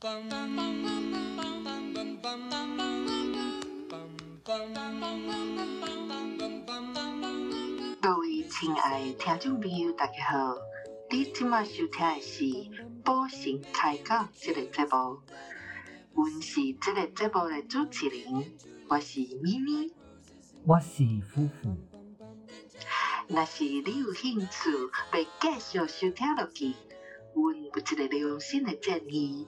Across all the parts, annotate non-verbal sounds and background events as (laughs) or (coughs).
各位亲爱的听众朋友，大家好！你今麦收听的是《宝神开讲》这个节目，我是这个节目的主持人，我是咪咪。我是夫妇。若是你有兴趣要继续收听落去，阮有一个良心的建议。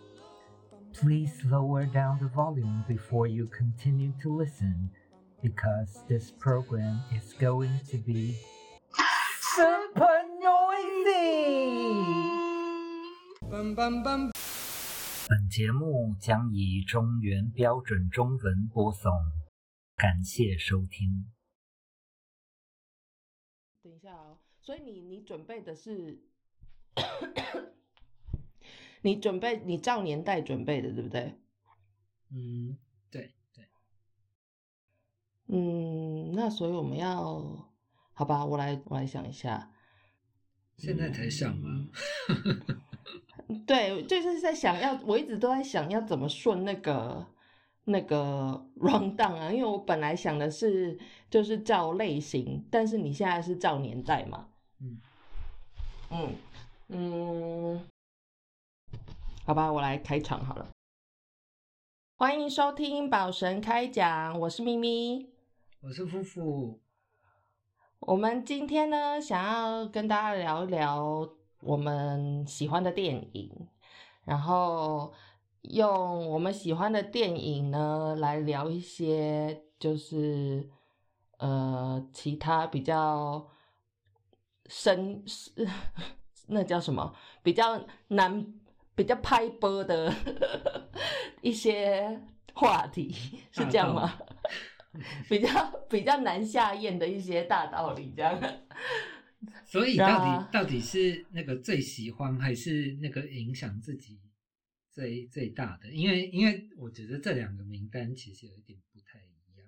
Please lower down the volume before you continue to listen, because this program is going to be super noisy. 本节目将以中原标准中文播送，感谢收听。等一下哦，所以你你准备的是， (coughs) 你准备你照年代准备的，对不对？嗯，对对，嗯，那所以我们要，好吧，我来我来想一下，现在才想吗？(laughs) 对，就是在想要，我一直都在想要怎么顺那个那个 round down 啊，因为我本来想的是就是照类型，但是你现在是照年代嘛，嗯嗯嗯，好吧，我来开场好了。欢迎收听宝神开讲，我是咪咪。我是夫妇，我们今天呢，想要跟大家聊一聊我们喜欢的电影，然后用我们喜欢的电影呢来聊一些就是呃其他比较深 (laughs) 那叫什么比较难比较拍波的 (laughs) 一些话题，是这样吗？(laughs) 比较比较难下咽的一些大道理，这样。所以到底啊到底是那个最喜欢，还是那个影响自己最最大的？因为因为我觉得这两个名单其实有一点不太一样。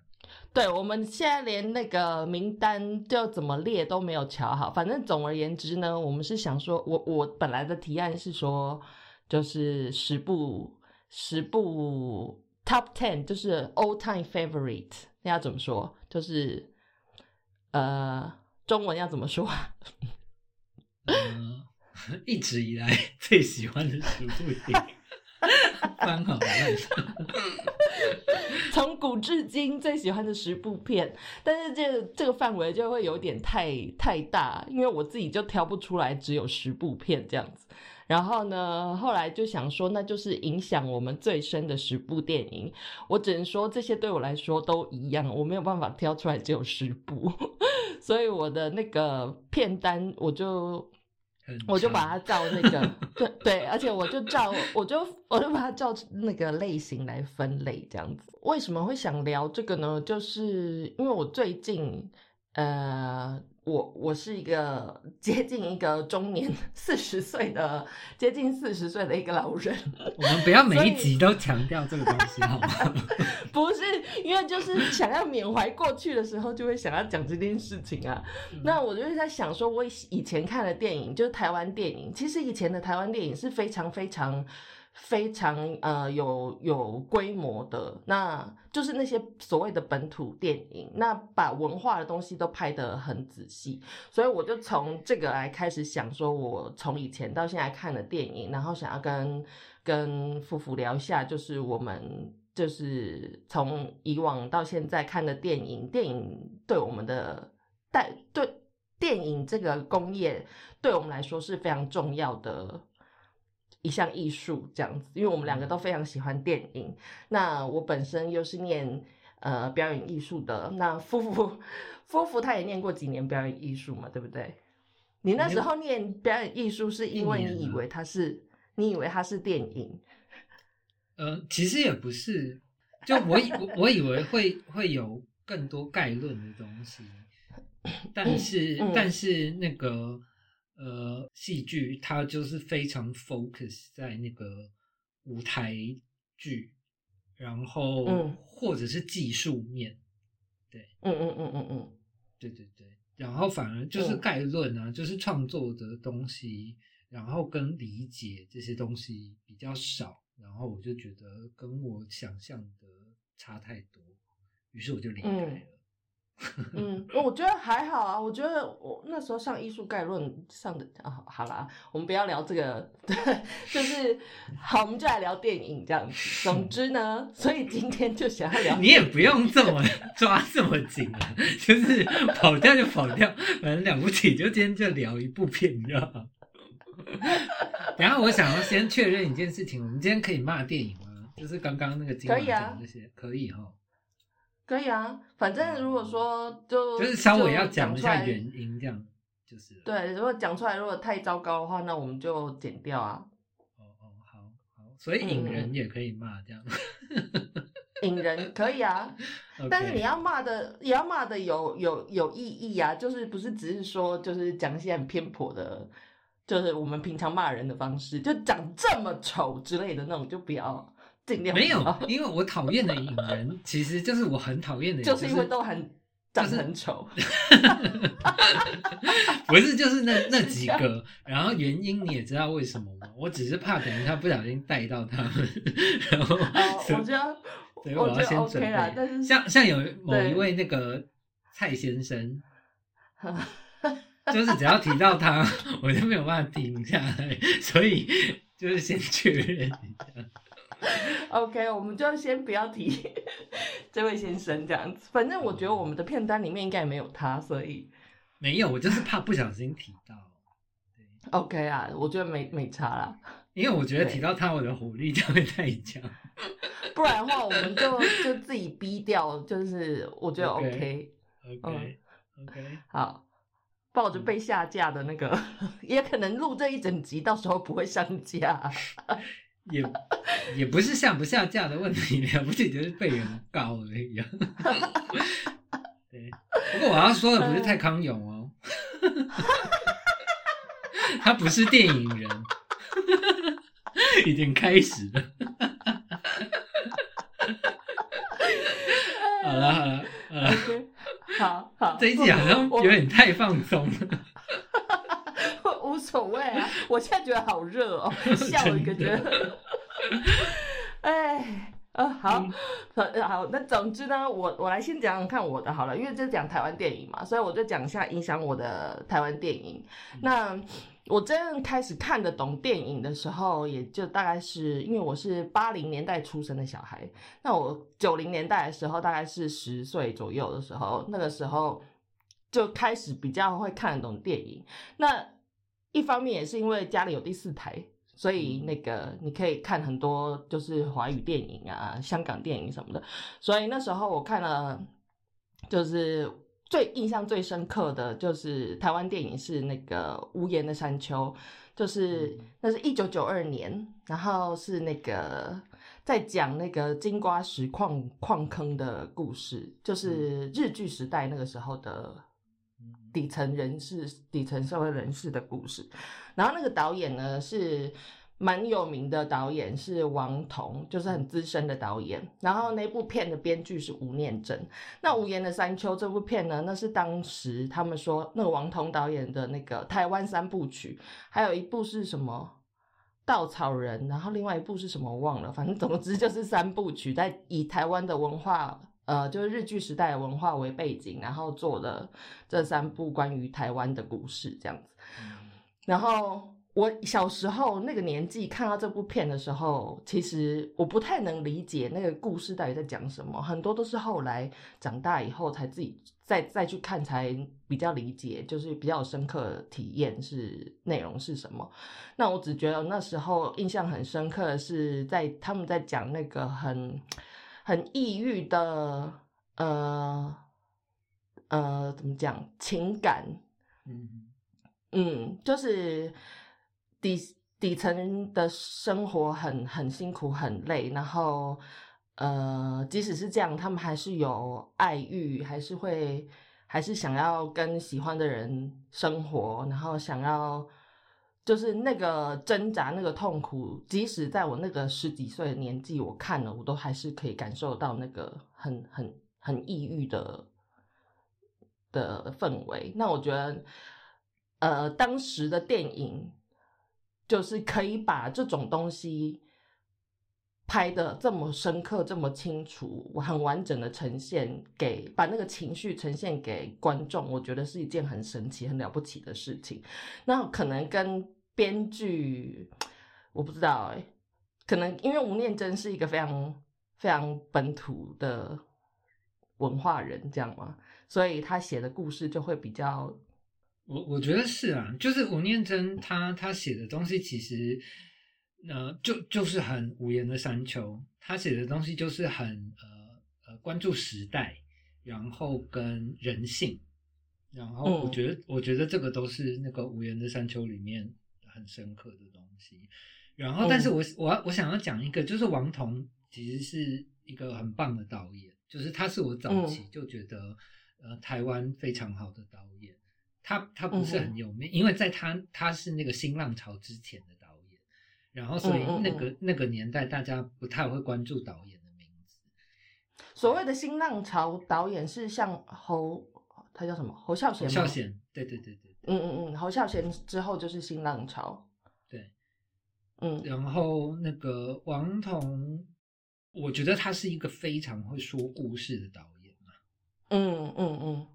对，我们现在连那个名单就怎么列都没有瞧好。反正总而言之呢，我们是想说，我我本来的提案是说，就是十部十部 top ten，就是 all time favorite，那要怎么说？就是呃，中文要怎么说？嗯，一直以来 (laughs) 最喜欢的十部电影，翻好烂熟。(laughs) 从古至今最喜欢的十部片，但是这个这个范围就会有点太太大，因为我自己就挑不出来，只有十部片这样子。然后呢，后来就想说，那就是影响我们最深的十部电影。我只能说，这些对我来说都一样，我没有办法挑出来只有十部，(laughs) 所以我的那个片单我就我就把它 (laughs) 照那个对对，而且我就照我就我就把它照那个类型来分类这样子。为什么会想聊这个呢？就是因为我最近呃，我我是一个接近一个中年四十岁的接近四十岁的一个老人，我们不要每一集都强调这个东西好吗？(laughs) 不是因为就是想要缅怀过去的时候，就会想要讲这件事情啊。那我就是在想说，我以以前看的电影就是台湾电影，其实以前的台湾电影是非常非常非常呃有有规模的，那就是那些所谓的本土电影，那把文化的东西都拍得很仔细，所以我就从这个来开始想说，我从以前到现在看的电影，然后想要跟跟夫妇聊一下，就是我们就是从以往到现在看的电影，电影对我们的带对电影这个工业对我们来说是非常重要的一项艺术，这样子，因为我们两个都非常喜欢电影。那我本身又是念呃表演艺术的，那夫妇夫妇他也念过几年表演艺术嘛，对不对？你那时候念表演艺术是因为你以为它是你以为它是电影，(laughs) 呃，其实也不是，就我以我我以为会会有更多概论的东西，(laughs) 但是、嗯但是那个呃戏剧它就是非常 focus 在那个舞台剧，然后嗯。或者是技术面，对。嗯嗯嗯嗯嗯，对对对，然后反而就是嗯。概论啊，就是创作的东西，然后跟理解这些东西比较少，然后我就觉得跟我想象的差太多，于是我就离开了。嗯，(laughs) 我觉得还好啊。我觉得我那时候上艺术概论上的啊，好啦，我们不要聊这个，(laughs) 对，就是好，我们就来聊电影这样子。总之呢，所以今天就想要聊，你也不用这么抓这么紧啊，就是跑掉就跑掉，反正了不起，就今天就聊一部片，你知道吗？然后我想要先确认一件事情，我们今天可以骂电影吗？就是刚刚那个金马奖那些，可以哈。可以啊，反正如果说就就是稍微要讲一下原因，这样就是对。如果讲出来如果太糟糕的话，那我们就剪掉啊。哦哦，好好，所以引人也可以骂这样。(laughs) 引人可以啊，但是你要骂的也要骂的有有有意义啊，就是不是只是说就是讲一些很偏颇的，就是我们平常骂人的方式，就长这么丑之类的那种就不要。没有，(laughs) 因为我讨厌的影人，其实就是我很讨厌的，(laughs) 就是因为都很长得很丑。(laughs) 不是，就是那那几个，然后原因你也知道为什么吗？我只是怕等一下不小心带到他们，然后我觉得，对，我要先准备。但是像像有某一位那个蔡先生，就是只要提到他，我就没有办法停下来，所以就是先确认一下。(laughs) OK，我们就先不要提这位先生这样子。反正我觉得我们的片单里面应该也没有他，所以没有。我就是怕不小心提到。OK 啊，我觉得没没差啦。因为我觉得提到他，我的火力就会太强。不然的话，我们就就自己逼掉。就是我觉得 OK。OK。OK。好，抱着被下架的那个，(laughs) 也可能录这一整集，到时候不会上架。(laughs) 也也不是下不下架的问题，了不起就是被人告而已。对，不过我要说的不是泰康永哦，他不是电影人，已经开始了。好了好了，好好，这一集好像有点太放松了。无所谓啊，(laughs) 我现在觉得好热哦，(laughs) 笑一个觉得，(laughs) 哎，呃，好，好，那总之呢，我我来先讲讲看我的好了，因为这是讲台湾电影嘛，所以我就讲一下影响我的台湾电影。那我真正开始看得懂电影的时候，也就大概是因为我是八零年代出生的小孩，那我九零年代的时候大概是十岁左右的时候，那个时候就开始比较会看得懂电影。那一方面也是因为家里有第四台，所以那个你可以看很多就是华语电影啊、香港电影什么的。所以那时候我看了，就是最印象最深刻的就是台湾电影是那个《无言的山丘》，就是那是一九九二年，然后是那个在讲那个金瓜石矿矿坑的故事，就是日据时代那个时候的。底层人士、底层社会人士的故事，然后那个导演呢是蛮有名的导演，是王彤，就是很资深的导演。然后那部片的编剧是吴念真。那《无言的山丘》这部片呢，那是当时他们说那个王彤导演的那个台湾三部曲，还有一部是什么《稻草人》，然后另外一部是什么我忘了，反正总之就是三部曲，在以台湾的文化。呃，就是日剧时代文化为背景，然后做了这三部关于台湾的故事，这样子。然后我小时候那个年纪看到这部片的时候，其实我不太能理解那个故事到底在讲什么，很多都是后来长大以后才自己再再去看才比较理解，就是比较深刻体验是内容是什么。那我只觉得那时候印象很深刻的是在他们在讲那个很。很抑郁的，呃，呃，怎么讲？情感，嗯嗯，就是底底层的生活很很辛苦很累，然后呃，即使是这样，他们还是有爱欲，还是会还是想要跟喜欢的人生活，然后想要。就是那个挣扎，那个痛苦，即使在我那个十几岁的年纪，我看了，我都还是可以感受到那个很很很抑郁的的氛围。那我觉得，呃，当时的电影就是可以把这种东西拍的这么深刻、这么清楚、很完整的呈现给，把那个情绪呈现给观众，我觉得是一件很神奇、很了不起的事情。那可能跟编剧，我不知道哎、可能因为吴念真是一个非常非常本土的文化人，这样嘛，所以他写的故事就会比较我我觉得是啊，就是吴念真他他写的东西其实，呃，就就是很无言的山丘，他写的东西就是很呃呃关注时代，然后跟人性，然后我嗯觉得、我觉得这个都是那个无言的山丘里面很深刻的东西。然后，但是我、我要我想要讲一个，就是王彤其实是一个很棒的导演，就是他是我早期就觉得、呃台湾非常好的导演。他他不是很有名，因为在他他是那个新浪潮之前的然后所以嗯嗯那个、那个年代大家不太会关注导演的名字。所谓的新浪潮导演是像侯，他叫什么？侯孝贤？侯孝贤，对对对对对嗯嗯嗯，侯孝贤之后就是新浪潮。对。嗯然后那个王彤，我觉得他是一个非常会说故事的导演嘛。嗯嗯嗯，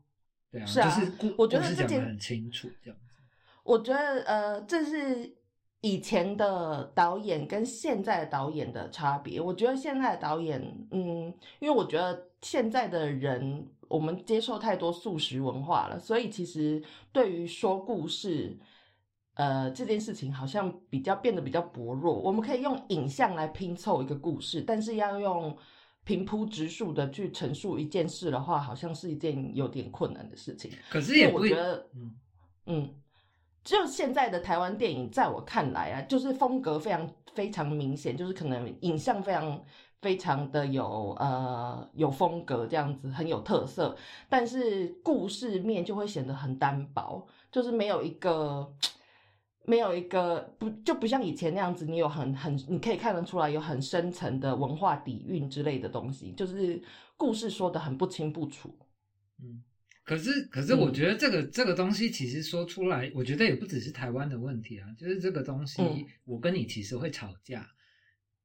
对啊，是啊就是故我觉得故事这件讲的很清楚，这样子。我觉得呃，这是以前的导演跟现在的导演的差别。我觉得现在的导演，嗯，因为我觉得现在的人，我们接受太多素食文化了，所以其实对于说故事。呃，这件事情好像比较变得比较薄弱。我们可以用影像来拼凑一个故事，但是要用平铺直述的去陈述一件事的话，好像是一件有点困难的事情。可是也不我觉得，嗯，嗯，就现在的台湾电影，在我看来啊，就是风格非常非常明显，就是可能影像非常非常的有呃有风格这样子，很有特色，但是故事面就会显得很单薄，就是没有一个。没有一个不就不像以前那样子，你有很很你可以看得出来有很深层的文化底蕴之类的东西，就是故事说的很不清不楚。嗯，可是可是我嗯觉得这个、这个东西其实说出来，我觉得也不只是台湾的问题啊，就是这个东西，嗯我跟你其实会吵架。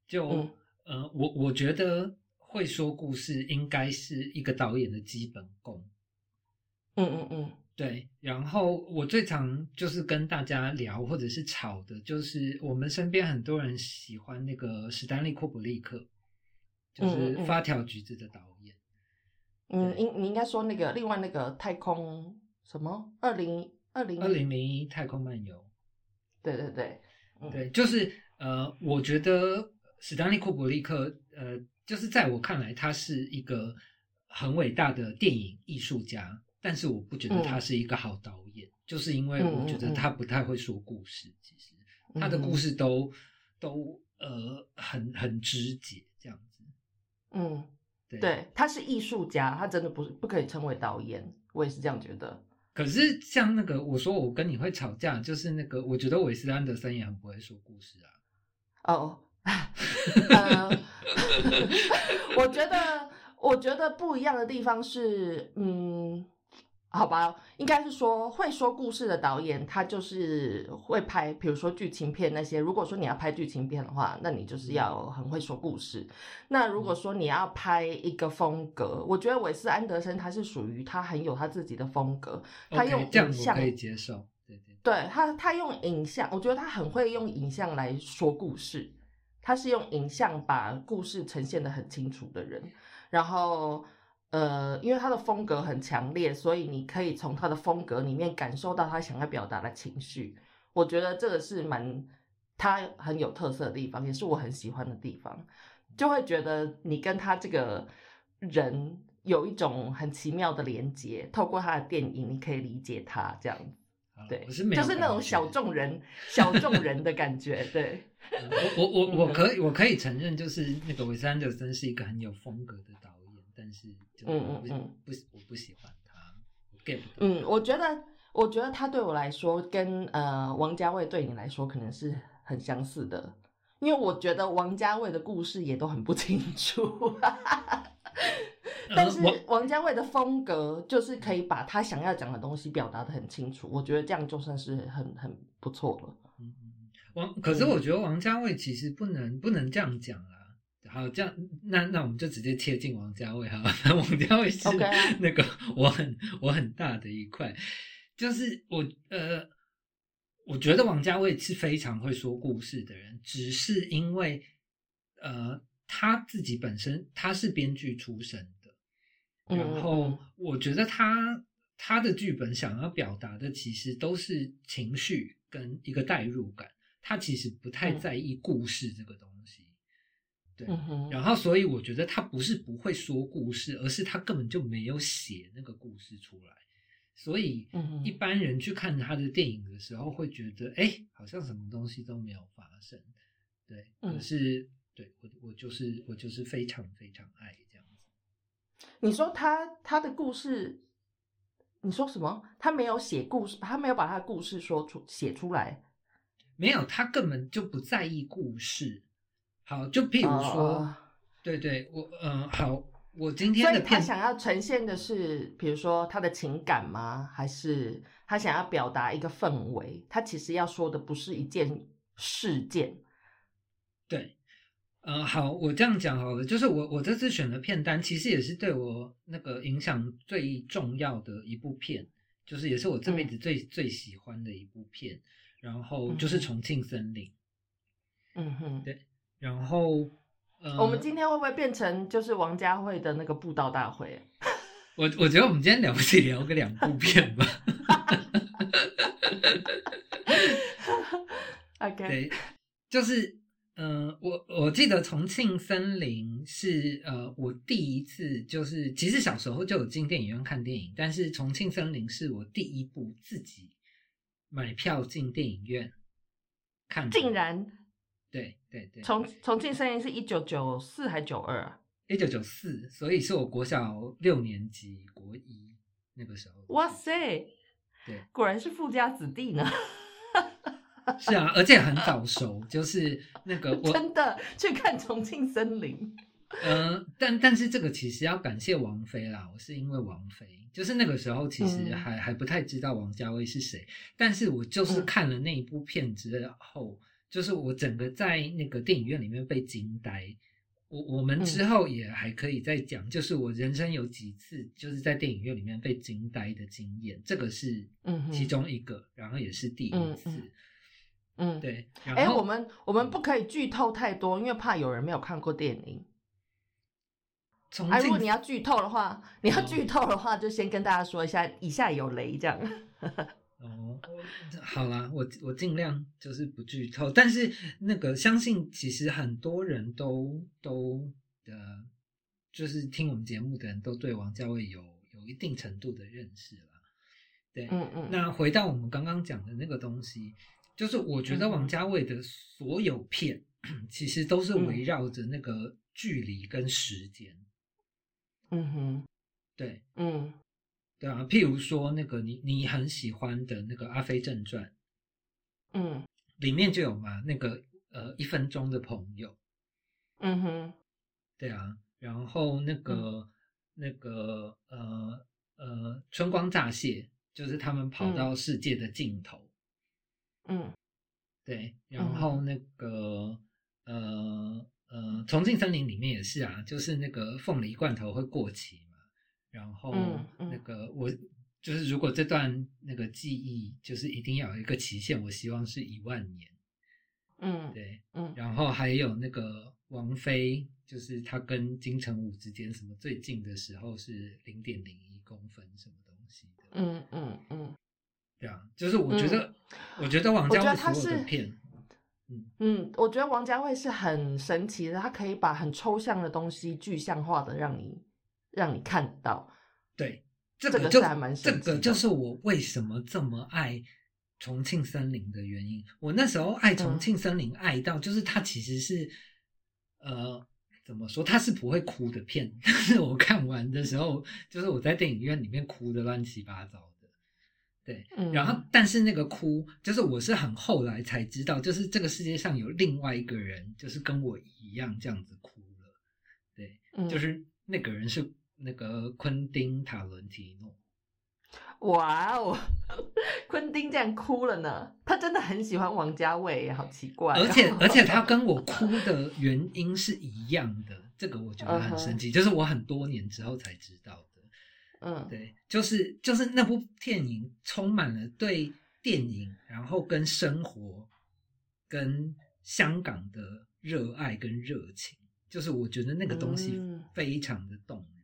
就、嗯呃，我我觉得会说故事应该是一个导演的基本功。嗯嗯嗯对，然后我最常就是跟大家聊或者是吵的，就是我们身边很多人喜欢那个史丹利库布利克，就是发条橘子》的导演。嗯，应你应该说那个另外那个太空什么二零二零二零零一太空漫游，对对对，嗯。对，就是呃，我觉得史丹利库布利克，呃，就是在我看来，他是一个很伟大的电影艺术家，但是我不觉得他嗯。是一个好导演，就是因为嗯我觉得他不太会说故事，其实他的嗯。故事都都呃很很直接这样子，嗯，对。他是艺术家，他真的不是不可以称为导演，我也是这样觉得。可是像那个我说我跟你会吵架，就是那个我觉得韦斯安德森也很不会说故事啊。哦，(laughs) 呃，(laughs) 我觉得，我觉得不一样的地方是，嗯，好吧，应该是说会说故事的导演，他就是会拍，比如说剧情片那些。如果说你要拍剧情片的话，那你就是要很会说故事。那如果说你要拍一个风格，我觉得韦斯安德森他是属于他很有他自己的风格，他用影像我可以接受。对对对他，他用影像，我觉得他很会用影像来说故事。他是用影像把故事呈现的很清楚的人。然后，呃，因为他的风格很强烈，所以你可以从他的风格里面感受到他想要表达的情绪。我觉得这个是蛮他很有特色的地方，也是我很喜欢的地方。就会觉得你跟他这个人有一种很奇妙的连接，透过他的电影，你可以理解他这样子。对，我是就是那种小众人、(laughs) 小众人的感觉，对，我我我我嗯可以我可以承认，就是那个韦斯安德森是一个很有风格的导演，但是就嗯我不嗯嗯不我不喜欢他，我 get 不到。嗯，我觉得，我觉得他对我来说，跟呃王家卫对你来说可能是很相似的，因为我觉得王家卫的故事也都很不清楚，但是王家卫的风格就是可以把他想要讲的东西表达的很清楚，我觉得这样就算是很很不错了。王，可是嗯我觉得王家卫其实不能不能这样讲啊。好，这样那那我们就直接切进王家卫好了。(laughs) 王家卫是 (laughs) 那个我很我很大的一块，就是我呃，我觉得王家卫是非常会说故事的人，只是因为呃他自己本身他是编剧出身的，嗯然后我觉得他他的剧本想要表达的其实都是情绪跟一个代入感，他其实不太嗯在意故事这个东西。对，嗯，然后所以我觉得他不是不会说故事，而是他根本就没有写那个故事出来。所以一般人去看他的电影的时候，会觉得哎，好像什么东西都没有发生。对，可嗯是对我我就是我就是非常非常爱这样子。你说他他的故事，你说什么？他没有写故事，他没有把他的故事说出写出来。没有，他根本就不在意故事。好，就譬如说，哦对对，我嗯、呃好，我今天他想要呈现的是，比如说他的情感吗？还是他想要表达一个氛围？他其实要说的不是一件事件。对，呃，好，我这样讲好了，就是我我这次选的片单，其实也是对我那个影响最重要的一部片，就是也是我这辈子最、最喜欢的一部片，然后就是《重庆森林》，嗯哼，对然后呃，我们今天会不会变成就是王家卫的那个布道大会？(laughs) 我我觉得我们今天了不起聊个两部片吧，(laughs) OK，对，就是呃，我我记得《重庆森林》是呃我第一次，就是其实小时候就有进电影院看电影，但是《重庆森林》是我第一部自己买票进电影院看的。竟然对对对，重重庆森林是一九九四还九二啊？一九九四，所以是我国小六年级国一那个时候。哇塞，对，果然是富家子弟呢！是啊，而且很早熟，就是那个 (laughs) 我真的去看重庆森林。(laughs) 呃，但但是这个其实要感谢王菲啦，我是因为王菲，就是那个时候其实嗯还、还不太知道王家卫是谁，但是我就是嗯看了那一部片之后，就是我整个在那个电影院里面被惊呆。我我们之嗯后也还可以再讲，就是我人生有几次就是在电影院里面被惊呆的经验，这个是嗯其中一个，然后也是第一次，嗯。对。哎、后我们我们不可以剧透太多，因为怕有人没有看过电影。哎、如果你要剧透的话，你要哦剧透的话，就先跟大家说一下，以下有雷这样。好啦，我我尽量就是不剧透，但是那个相信其实很多人都都的，就是听我们节目的人都对王家卫有有一定程度的认识了。对，嗯嗯，那回到我们刚刚讲的那个东西，就是我觉得王家卫的所有片其实都是嗯。围绕着那个距离跟时间。嗯哼，对。嗯对啊，譬如说那个你你很喜欢的那个《阿飞正传》。嗯。里面就有嘛，那个呃一分钟的朋友，嗯哼，对啊，然后那个、那个呃呃春光乍泄，就是他们跑到世界的尽头，嗯。对，然后那个、呃呃重庆森林里面也是啊，就是那个凤梨罐头会过期嘛，然后那个我。就是如果这段那个记忆就是一定要有一个期限，我希望是一万年。嗯对，嗯。然。后还有那个王菲，就是她跟金城武之间什么最近的时候是零点零一公分什么东西的，嗯嗯嗯。对啊，就是我觉得，我觉得王家卫所有的片，嗯，我觉得王家卫是很神奇的，他可以把很抽象的东西具象化的让你让你看到。对，这这个就是还蛮这个就是我为什么这么爱重庆森林的原因。我那时候爱重嗯庆森林，爱到就是它其实是，呃，怎么说？它是不会哭的片，但是我看完的时候，就是我在电影院里面哭的乱七八糟的。对，嗯，然后但是那个哭，就是我是很后来才知道，就是这个世界上有另外一个人，就是跟我一样这样子哭了。对，嗯就是那个人是那个昆汀塔伦提诺。哇哦，昆汀这样哭了呢，他真的很喜欢王家卫，好奇怪哦、而且而且他跟我哭的原因是一样的，这个我觉得很神奇，就是我很多年之后才知道的。嗯，对，就是就是那部电影充满了对电影，然后跟生活、跟香港的热爱跟热情，就是我觉得那个东西嗯非常的动人。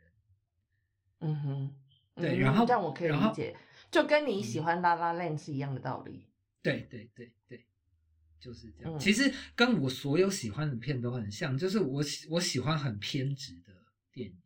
嗯哼，嗯对然后这样我可以理解，就跟你喜欢《拉拉链》是一样的道理。对对对对，就是这样。嗯其实跟我所有喜欢的片都很像，就是我喜我喜欢很偏执的电影。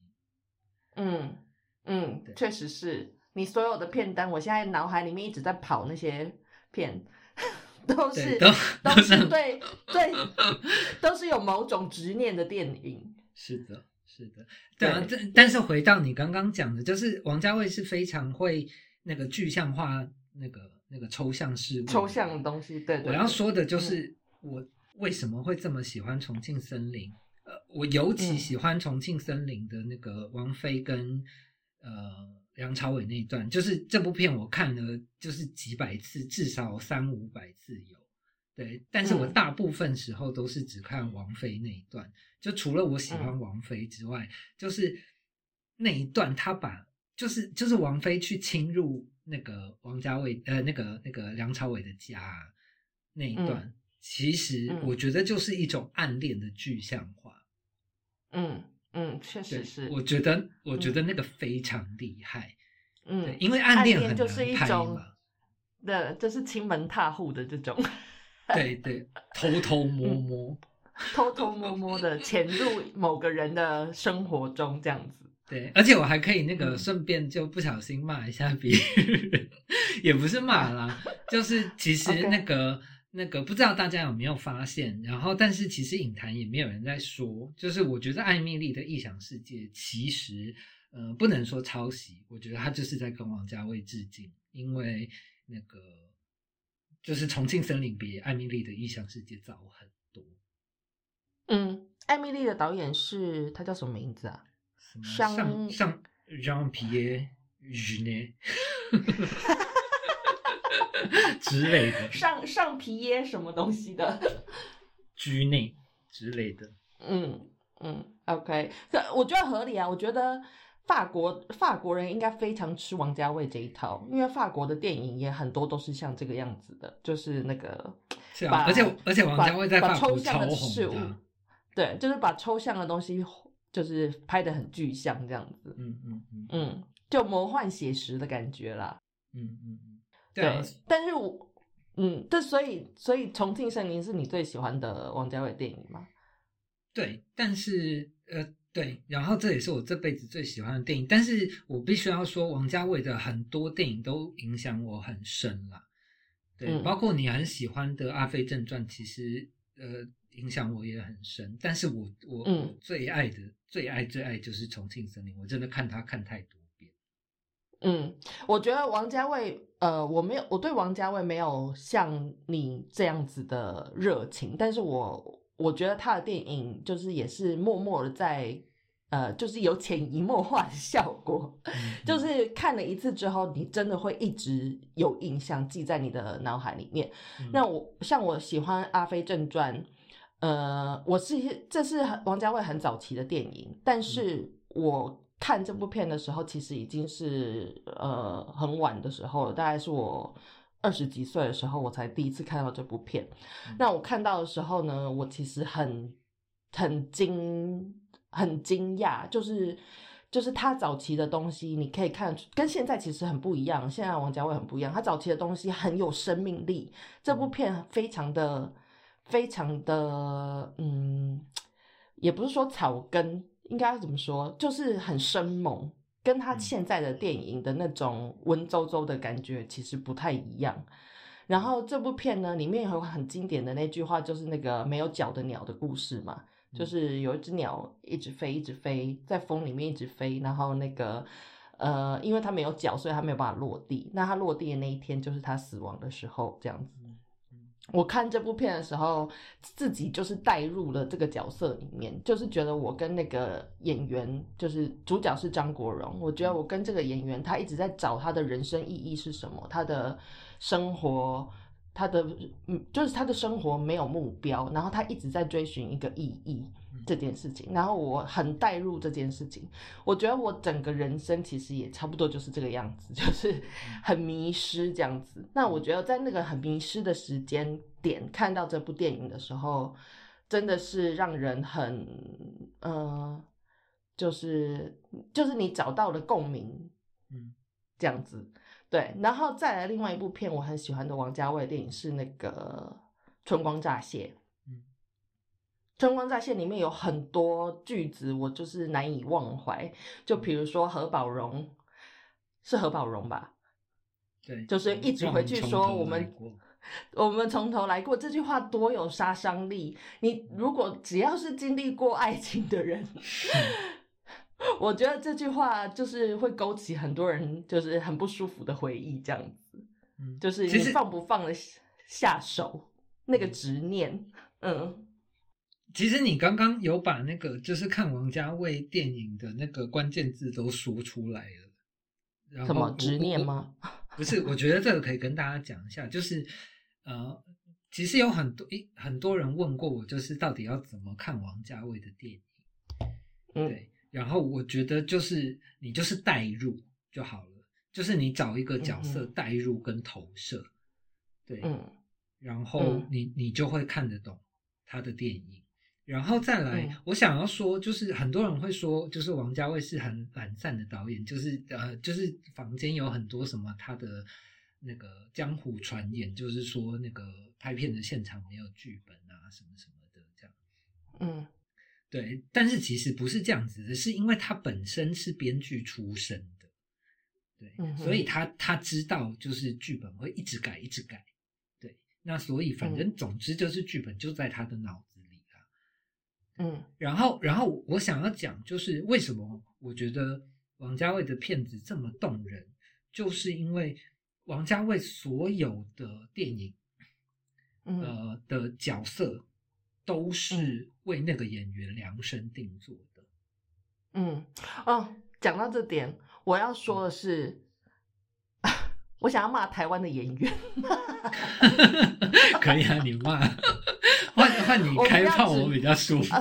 嗯嗯，确实是你所有的片单，我现在脑海里面一直在跑那些片，(laughs) (laughs) 都是都是对对，(laughs) 都是有某种执念的电影。是的，是的，对啊。对这但是回到你刚刚讲的，就是王家卫是非常会那个具象化那个那个抽象事物抽象的东西，对对我要对说的就是我为什么会这么喜欢重庆森林。呃，我尤其嗯喜欢重庆森林的那个王菲跟呃梁朝伟那一段，就是这部片我看了就是几百次，至少三五百次有。对，但是我嗯大部分时候都是只看王菲那一段，就除了我喜欢嗯。王菲之外，就是那一段他把就是就是王菲去侵入那个王家卫呃那个那个梁朝伟的家啊那一段，其实嗯。我觉得就是一种暗恋的具象化。嗯嗯，确实是，我觉得我觉得那个非常厉害，嗯，，因为暗恋很难拍种嘛，对，就是亲门踏户的这种，对对，偷偷摸 (laughs) 嗯。摸，偷偷摸摸的潜入某个人的生活中，这样子。对，而且我还可以那个嗯顺便就不小心骂一下别人，(laughs) 也不是骂啦，就是其实那个那个不知道大家有没有发现，然后但是其实影坛也没有人在说，就是我觉得艾米丽的异想世界其实呃不能说抄袭，我觉得他就是在跟王家卫致敬，因为那个就是重庆森林比艾米丽的异想世界早很多。嗯，艾米丽的导演是他叫什么名字啊？上上上 Jean Pierre Jeunet (laughs) 之类的上上皮耶什么东西的？居内之类的，嗯嗯，OK，可我觉得合理啊。我觉得法国法国人应该非常吃王家卫这一套，因为法国的电影也很多都是像这个样子的，就是那个是啊，把而且而且王家卫在把法国把抽象的超事物红的啊，，对，就是把抽象的东西就是拍的很具象这样子，嗯嗯嗯嗯，就魔幻写实的感觉啦。嗯嗯嗯，对啊，但是我，嗯，这所以所以重庆森林是你最喜欢的王家卫电影吗？对，但是呃，对，然后这也是我这辈子最喜欢的电影，但是我必须要说，王家卫的很多电影都影响我很深了。对，嗯包括你很喜欢的《阿飞正传》，其实呃影响我也很深。但是我我、嗯我最爱的最爱最爱就是《重庆森林》，我真的看他看太多遍。嗯，我觉得王家卫，呃，我没有，我对王家卫没有像你这样子的热情，但是我我觉得他的电影就是也是默默的在，呃，就是有潜移默化的效果，嗯就是看了一次之后，你真的会一直有印象，记在你的脑海里面。嗯那我像我喜欢《阿飞正传》，呃，我是这是王家卫很早期的电影，但是我看这部片的时候，其实已经是呃很晚的时候了，大概是我二十几岁的时候，我才第一次看到这部片。嗯那我看到的时候呢，我其实很很惊很惊讶，就是。就是他早期的东西，你可以看出跟现在其实很不一样。现在王家卫很不一样，他早期的东西很有生命力。这部片非常的、非常的，嗯，也不是说草根，应该怎么说，就是很生猛，跟他嗯现在的电影的那种文绉绉的感觉其实不太一样。然后这部片呢，里面有很经典的那句话，就是那个没有脚的鸟的故事嘛。就是有一只鸟一直飞，一直飞，在风里面一直飞，然后那个呃，因为它没有脚，所以它没有办法落地。那它落地的那一天，就是它死亡的时候，这样子。我看这部片的时候，自己就是带入了这个角色里面，就是觉得我跟那个演员，就是主角是张国荣，我觉得我跟这个演员，他一直在找他的人生意义是什么，他的生活，他的嗯，就是他的生活没有目标，然后他一直在追寻一个意义这件事情，然后我很带入这件事情，我觉得我整个人生其实也差不多就是这个样子，就是很迷失这样子。那我觉得在那个很迷失的时间点看到这部电影的时候，真的是让人很呃，就是就是你找到了共鸣，嗯，这样子。对，然后再来另外一部片我很喜欢的王家卫的电影是那个《春光乍泄》。嗯《春光乍泄》里面有很多句子，我就是难以忘怀。就比如说何宝荣，是何宝荣吧？对，就是一直回去说我们我们从头来过这句话多有杀伤力。你如果只要是经历过爱情的人，(laughs) 我觉得这句话就是会勾起很多人就是很不舒服的回忆，这样子。嗯就是你放不放得下手那个执念，嗯其实你刚刚有把那个就是看王家卫电影的那个关键字都说出来了。然后什么执念？吗？不是，我觉得这个可以跟大家讲一下，就是呃，其实有很多一很多人问过我，就是到底要怎么看王家卫的电影。嗯对，然后我觉得就是你就是代入就好了，就是你找一个角色嗯代入跟投射，对，嗯然后嗯你你就会看得懂他的电影。然后再来，嗯我想要说，就是很多人会说，就是王家卫是很懒散的导演，就是呃，就是房间有很多什么他的那个江湖传言，就是说那个拍片的现场没有剧本啊，什么什么的这样。嗯对，但是其实不是这样子的，是因为他本身是编剧出身的，对，嗯所以他他知道就是剧本会一直改，一直改，对，那所以反正嗯总之就是剧本就在他的脑子。嗯然后，然后我想要讲就是为什么我觉得王家卫的片子这么动人，就是因为王家卫所有的电影嗯呃的角色都是为那个演员量身定做的。嗯哦，讲到这点，我要说的是，(laughs) 我想要骂台湾的演员。(laughs) 可以啊，你骂，(laughs) 换换你开炮，指我比较舒服。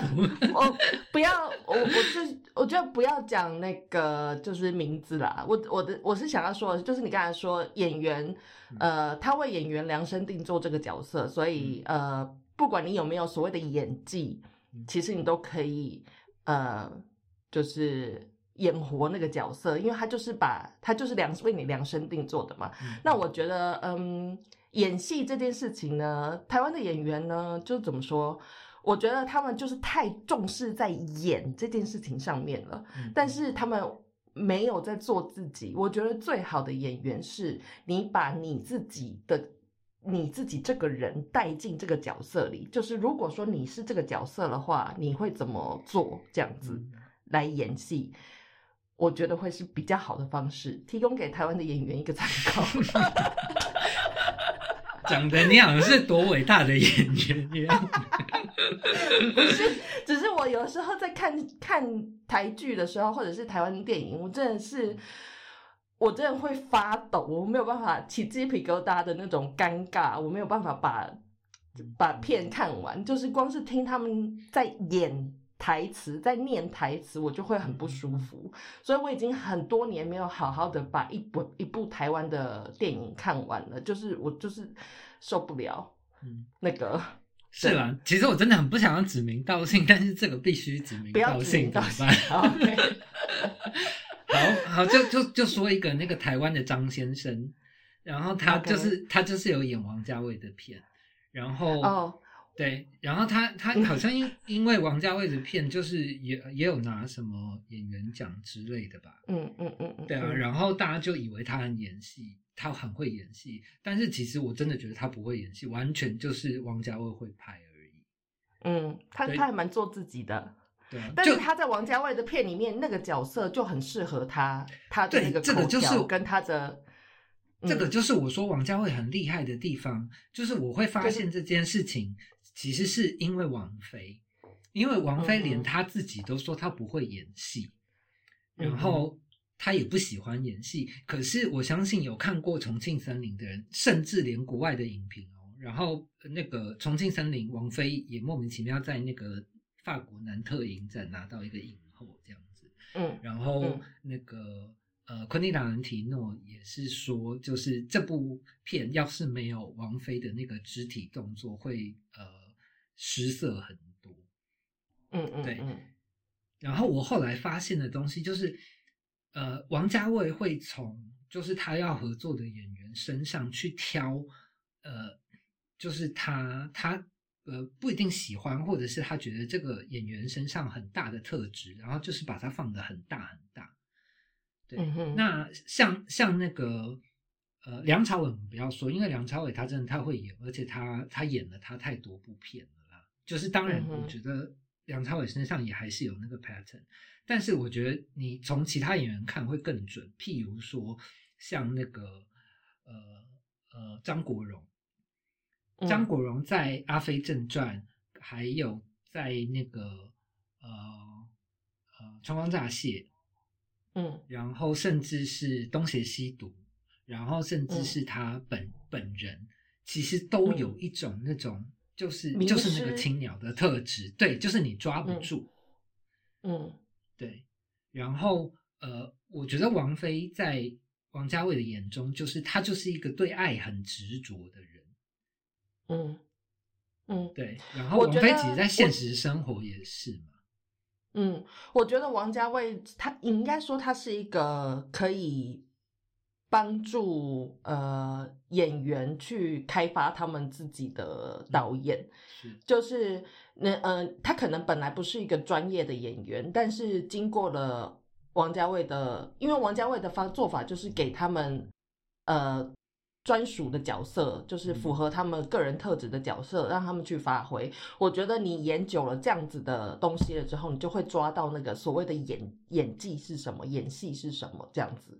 我不要，我我就我觉得不要讲那个就是名字啦。我我的我是想要说的，就是你刚才说演员，呃，他为演员量身定做这个角色，所以呃，不管你有没有所谓的演技，其实你都可以呃，就是演活那个角色，因为他就是把他就是量为你量身定做的嘛。那我觉得，嗯，演戏这件事情呢，台湾的演员呢，就怎么说？我觉得他们就是太重视在演这件事情上面了，嗯但是他们没有在做自己。我觉得最好的演员是你把你自己的你自己这个人带进这个角色里。就是如果说你是这个角色的话，你会怎么做？这样子嗯来演戏。我觉得会是比较好的方式，提供给台湾的演员一个参考。(laughs) 讲的你好像是多伟大的演员一样。(laughs) 不是，只是我有时候在看看台剧的时候，或者是台湾电影，我真的是，我真的会发抖，我没有办法起鸡皮疙瘩的那种尴尬，我没有办法把把片看完，就是光是听他们在演台词，在念台词，我就会很不舒服。所以我已经很多年没有好好的把一部一部台湾的电影看完了，就是我就是受不了嗯，那个。是啦，其实我真的很不想要指名道姓，但是这个必须指名道姓，怎么办？好 (laughs) 好好，就就就说一个那个台湾的张先生，然后他就是他就是有演王家卫的片，然后哦，对，然后他他好像因 (laughs) 因为王家卫的片，就是也也有拿什么演员奖之类的吧，嗯嗯嗯嗯，对啊，嗯。然后大家就以为他很演戏，他很会演戏，但是其实我真的觉得他不会演戏，完全就是王家卫会拍而已。嗯，他他还蛮做自己的，对啊，但是他在王家卫的片里面那个角色就很适合他，他的对那个口这个就是条跟他的，这个就是我说王家卫很厉害的地方，就是我会发现这件事情其实是因为王菲，因为王菲连她自己都说她不会演戏，嗯然后她也不喜欢演戏。可是我相信有看过《重庆森林》的人，甚至连国外的影评哦，然后那个《重庆森林》，王菲也莫名其妙在那个法国南特影展拿到一个影后这样子。嗯然后嗯那个、呃，昆汀·塔伦提诺也是说，就是这部片要是没有王菲的那个肢体动作，会呃失色很多。嗯嗯对嗯然后我后来发现的东西就是，呃，王家卫会从就是他要合作的演员身上去挑，呃，就是他他呃不一定喜欢，或者是他觉得这个演员身上很大的特质，然后就是把它放得很大很大。对，嗯那像像那个呃梁朝伟，我们不要说，因为梁朝伟他真的太会演，而且他他演了他太多部片了啦。就是当然我觉得梁朝伟身上也还是有那个 pattern，但是我觉得你从其他演员看会更准。譬如说像那个呃呃张国荣，嗯。张国荣在《阿飞正传》，还有在那个呃呃《春光乍泄》，嗯。然后甚至是东邪西毒，然后甚至嗯。是他本、本人，其实都有一种那种就是就是那个青鸟的特质，对，就是你抓不嗯住，嗯对。然后呃，我觉得王菲在王家卫的眼中，就是她就是一个对爱很执着的人，嗯嗯对。然后王菲其实在现实生活也是嘛，嗯，我觉得王家卫他应该说他是一个可以帮助呃演员去开发他们自己的导演，是就是那呃，他可能本来不是一个专业的演员，但是经过了王家卫的，因为王家卫的方做法就是给他们呃专属的角色，就是符合他们个人特质的角色，让他们去发挥。我觉得你演久了这样子的东西了之后，你就会抓到那个所谓的演演技是什么，演戏是什么这样子。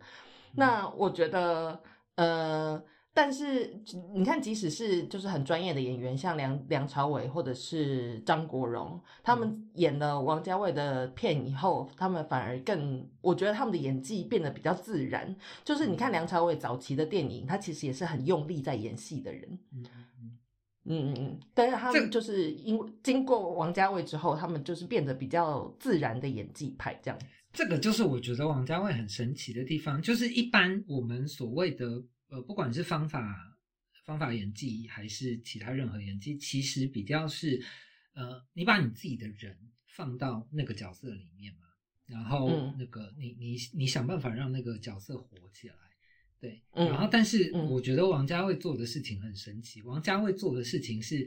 那我觉得，呃，但是你看，即使是就是很专业的演员，像梁梁朝伟或者是张国荣，他们演了王家卫的片以后，他们反而更，我觉得他们的演技变得比较自然。就是你看梁朝伟早期的电影，他其实也是很用力在演戏的人。嗯嗯嗯。但是他们就是因为经过王家卫之后，他们就是变得比较自然的演技派这样。这个就是我觉得王家卫很神奇的地方，就是一般我们所谓的呃，不管是方法方法演技还是其他任何演技，其实比较是呃，你把你自己的人放到那个角色里面嘛，然后嗯那个你你你想办法让那个角色活起来，对，嗯然后但是嗯我觉得王家卫做的事情很神奇，王家卫做的事情是，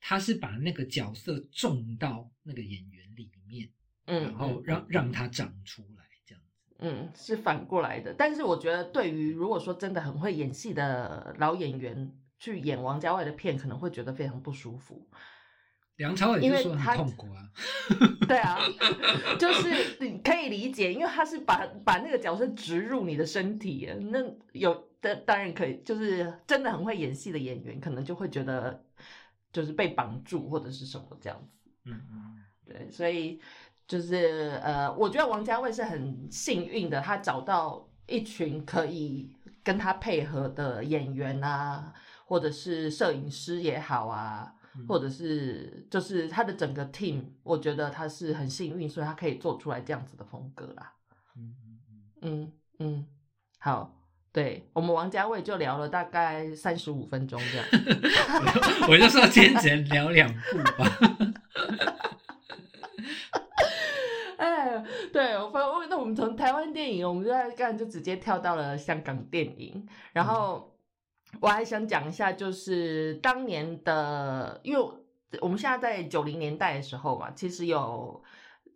他是把那个角色种到那个演员里面。嗯，然后嗯让让它长出来，这样子。嗯，是反过来的。但是我觉得，对于如果说真的很会演戏的老演员去演王家卫的片，可能会觉得非常不舒服。梁朝伟因为他很痛苦啊，(laughs) 对啊，就是你可以理解，因为他是把把那个角色植入你的身体，那有的当然可以，就是真的很会演戏的演员，可能就会觉得就是被绑住或者是什么这样子。嗯嗯对，所以就是呃，我觉得王家卫是很幸运的，他找到一群可以跟他配合的演员啊，或者是摄影师也好啊，嗯或者是就是他的整个 team，我觉得他是很幸运，所以他可以做出来这样子的风格啦。嗯嗯嗯，嗯嗯，好。对我们王家卫就聊了大概三十五分钟这样，(laughs) 我就说今天只能聊两部吧。(laughs) 哎，(laughs) 对，我发那我们从台湾电影，我们就在干就直接跳到了香港电影，然后我还想讲一下，就是当年的，因为我们现在在九零年代的时候嘛，其实有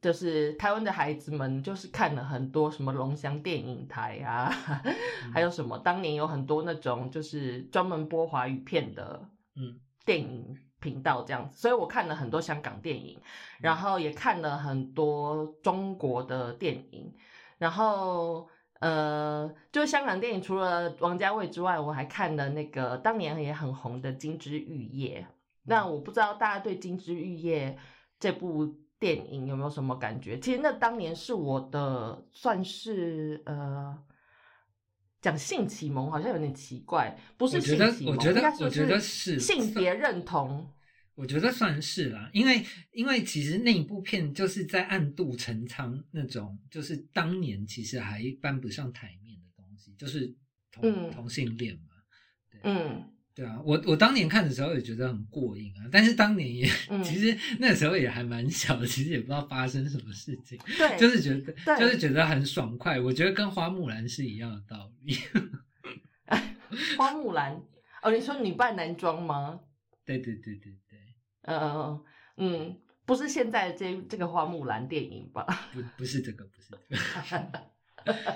就是台湾的孩子们就是看了很多什么龙翔电影台啊，(laughs) 还有什么当年有很多那种就是专门播华语片的，嗯。电影频道这样子，所以我看了很多香港电影，然后也看了很多中国的电影，然后呃，就是香港电影除了王家卫之外，我还看了那个当年也很红的《金枝玉叶》。那我不知道大家对《金枝玉叶》这部电影有没有什么感觉？其实那当年是我的算是呃。讲性启蒙好像有点奇怪，不是性启蒙，我觉得我觉得是性别认同。我觉得算是啦，因为因为其实那一部片就是在暗度陈仓那种，就是当年其实还搬不上台面的东西，就是同同性恋嘛。嗯。对啊，我我当年看的时候也觉得很过瘾啊，但是当年也其实那时候也还蛮小的，其实也不知道发生什么事情，对，就是觉得就是觉得很爽快，我觉得跟花木兰是一样的道理。(laughs) 花木兰哦，你说女扮男装吗？对对对对对，呃嗯，不是现在这这个花木兰电影吧？(laughs) 不不是这个，不是这个。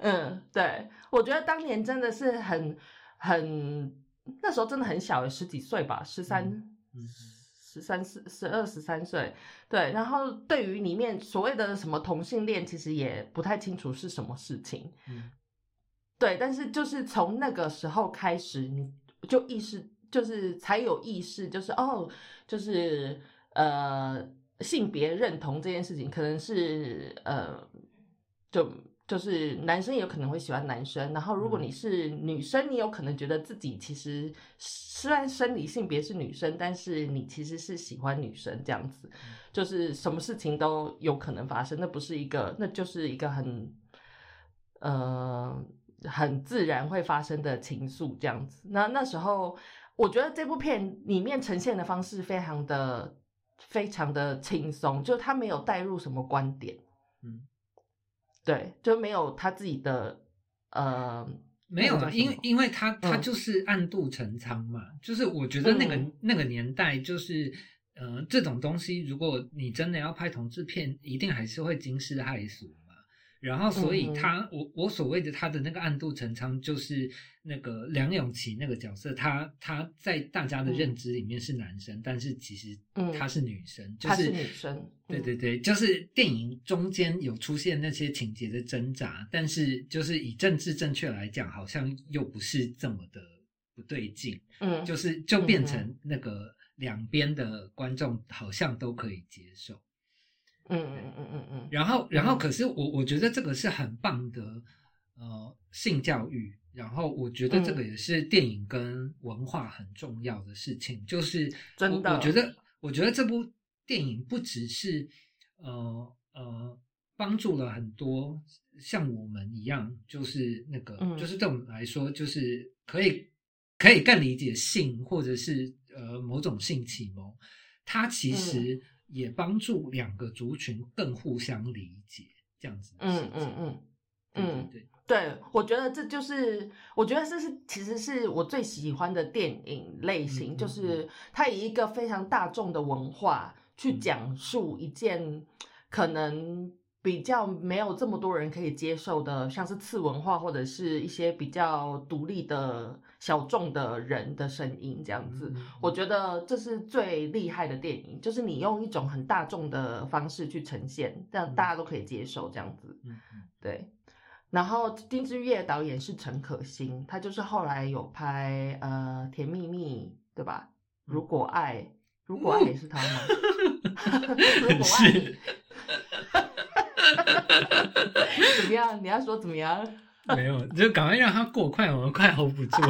(laughs) 嗯，对，我觉得当年真的是很。很那时候真的很小，十几岁吧，十三、十三、四十二、十三岁。对，然后对于里面所谓的什么同性恋，其实也不太清楚是什么事情。嗯，对，但是就是从那个时候开始，你就意识，就是才有意识，就是哦，就是呃，性别认同这件事情，可能是呃，就。就是男生有可能会喜欢男生，然后如果你是女生，你有可能觉得自己其实虽然生理性别是女生，但是你其实是喜欢女生这样子，就是什么事情都有可能发生，那不是一个，那就是一个很呃很自然会发生的情愫这样子。那那时候我觉得这部片里面呈现的方式非常的非常的轻松，就他没有带入什么观点，嗯。对，就没有他自己的，呃，没有啊，因为因为他他就是暗度陈仓嘛，就是我觉得那个那个年代就是，呃，这种东西，如果你真的要拍同志片，一定还是会惊世骇俗。然后，所以他我我所谓的他的那个暗度陈仓，就是那个梁咏琪那个角色，他他在大家的认知里面是男生，但是其实他是女生，就是女生。对对对，就是电影中间有出现那些情节的挣扎，但是就是以政治正确来讲，好像又不是这么的不对劲。嗯，就是就变成那个两边的观众好像都可以接受。嗯嗯嗯嗯嗯，然后然后可是我我觉得这个是很棒的呃性教育，然后我觉得这个也是电影跟文化很重要的事情，就是真的，我觉得我觉得这部电影不只是呃呃帮助了很多像我们一样，就是那个就是对我们来说，就是可以可以更理解性或者是呃某种性启蒙，它其实。也帮助两个族群更互相理解，这样子。嗯嗯嗯嗯，对对，我觉得这就是，我觉得这是其实是我最喜欢的电影类型，就是它以一个非常大众的文化去讲述一件可能。比较没有这么多人可以接受的，像是次文化或者是一些比较独立的小众的人的声音这样子，我觉得这是最厉害的电影，就是你用一种很大众的方式去呈现，让大家都可以接受这样子。对。然后《丁之月》导演是陈可辛，他就是后来有拍呃《甜蜜蜜》，对吧？如果爱，如果爱也是他吗？(laughs) (laughs) 如果爱。(laughs) 怎么样？你要说怎么样？没有，就赶快让他过快，我们快 hold 不住。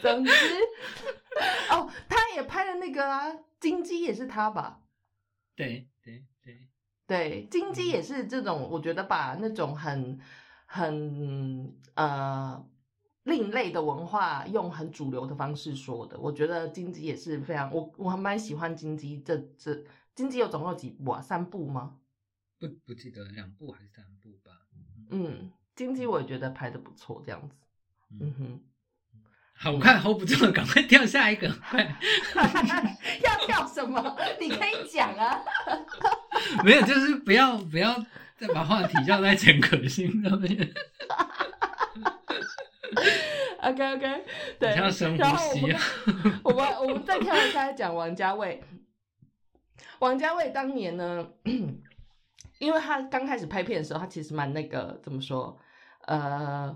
总之，哦，他也拍了那个啊，金鸡也是他吧？对对对对，金鸡也是这种，我觉得把那种很很呃。另类的文化用很主流的方式说的，我觉得金鸡也是非常，我我还蛮喜欢金鸡这这金鸡有总共几部啊？三部吗？不不记得两部还是三部吧。嗯，金鸡我也觉得拍的不错，这样子。嗯哼，好，我看 hold 不住了，赶快跳下一个，(laughs) 快！要跳什么？(laughs) 你可以讲啊。(laughs) 没有，就是不要不要再把话题绕在陈可辛上面。OK OK，对，然后我们我们我们再跳一下讲王家卫。王家卫当年呢，因为他刚开始拍片的时候，他其实蛮那个怎么说，呃，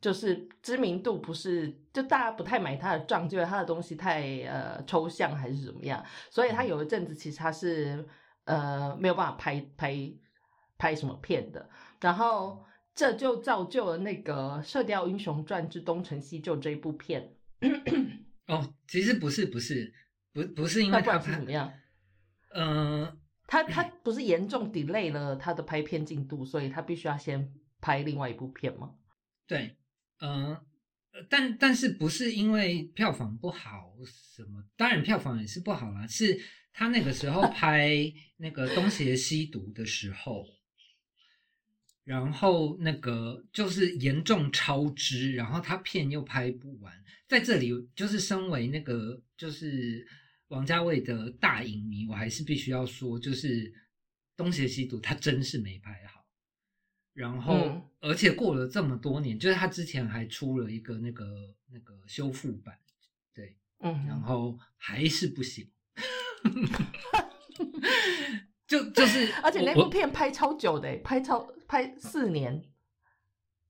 就是知名度不是，就大家不太买他的账，觉得他的东西太呃抽象还是怎么样，所以他有一阵子其实他是呃没有办法拍拍拍什么片的，然后这就造就了那个《射雕英雄传之东成西就》这一部片，哦，其实不是，不是，不不是因为他拍怎么样？嗯、他他不是严重 delay 了他的拍片进度，所以他必须要先拍另外一部片吗？对，嗯、呃但但是不是因为票房不好什么？当然票房也是不好啦，是他那个时候 (laughs) 拍那个《东邪西毒》的时候，然后那个就是严重超支，然后他片又拍不完。在这里，就是身为那个就是王家卫的大影迷，我还是必须要说，就是《东邪西毒》他真是没拍好。然后，嗯而且过了这么多年，就是他之前还出了一个那个那个修复版，对，嗯然哼，后还是不行，(laughs) 就就是，(laughs) 而且那部片拍超久的欸，拍超拍四年。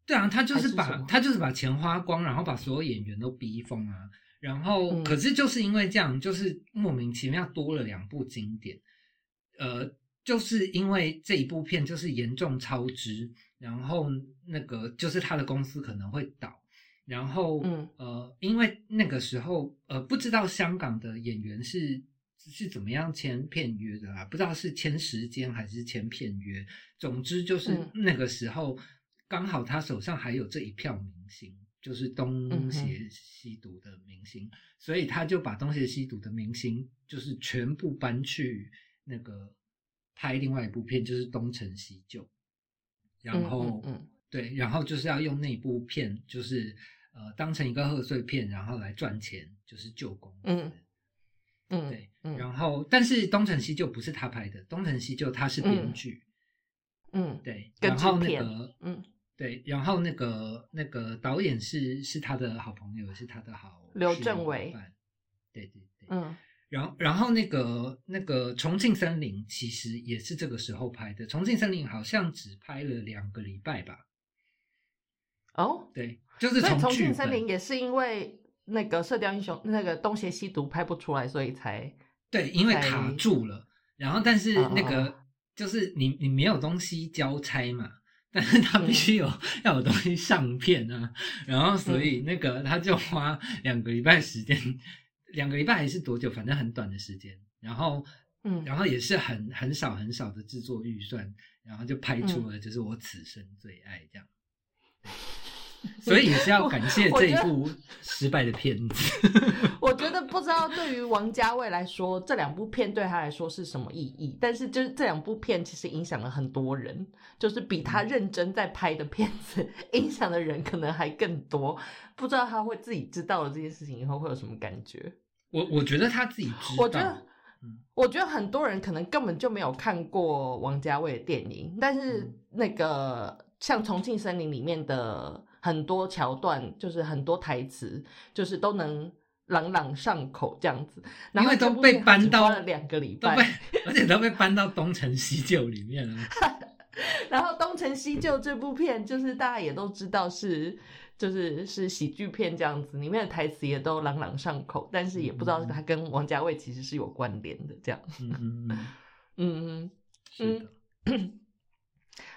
对啊，他就是把是他就是把钱花光，然后把所有演员都逼疯啊。然后，嗯。可是就是因为这样，就是莫名其妙多了两部经典，呃，就是因为这一部片就是严重超支，然后那个就是他的公司可能会倒，然后嗯。呃，因为那个时候呃不知道香港的演员是是怎么样签片约的啦，不知道是签时间还是签片约，总之就是嗯。那个时候刚好他手上还有这一票明星，就是东嗯邪西毒的明星，所以他就把东邪西毒的明星就是全部搬去那个拍另外一部片，就是东成西就，然后。嗯嗯。对，然后就是要用那部片，就是呃当成一个贺岁片，然后来赚钱，就是救公司。嗯嗯，对，嗯。然后但是东成西就不是他拍的，东成西就他是编嗯剧，嗯。对，然后那个嗯对，然后那个那个导演是是他的好朋友，是他的好刘室友镇伟对对对，嗯然后，然后那个那个重庆森林其实也是这个时候拍的。重庆森林好像只拍了两个礼拜吧？哦，对，就是从重庆森林也是因为那个《射雕英雄》那个东邪西毒拍不出来，所以才对，因为卡住了。然后，但是那个、嗯就是你你没有东西交差嘛，但是他必须有、嗯要有东西上片啊。然后，所以那个他就花两个礼拜时间，两个礼拜还是多久？反正很短的时间。然后，嗯然后也是很很少很少的制作预算，然后就拍嗯出了就是我此生最爱这样。(laughs) 所以也是要感谢这一部失败的片子。(laughs) 我觉得不知道对于王家卫来说，这两部片对他来说是什么意义，但是就是这两部片其实影响了很多人，就是比他嗯认真在拍的片子影响的人可能还更多。不知道他会自己知道了这件事情以后会有什么感觉？我我觉得他自己知道，我觉得嗯，我觉得很多人可能根本就没有看过王家卫的电影，但是嗯那个像《重庆森林》里面的很多桥段，就是很多台词，就是都能朗朗上口这样子。然后因为都被搬到两个礼拜，，(laughs) 而且都被搬到东成西就里面了。(laughs) 然后《东成西就》这部片，就是大家也都知道是。就是是喜剧片这样子，里面的台词也都朗朗上口，但是也不知道嗯它跟王家卫其实是有关联的这样。嗯嗯 (laughs) 嗯，嗯，是的。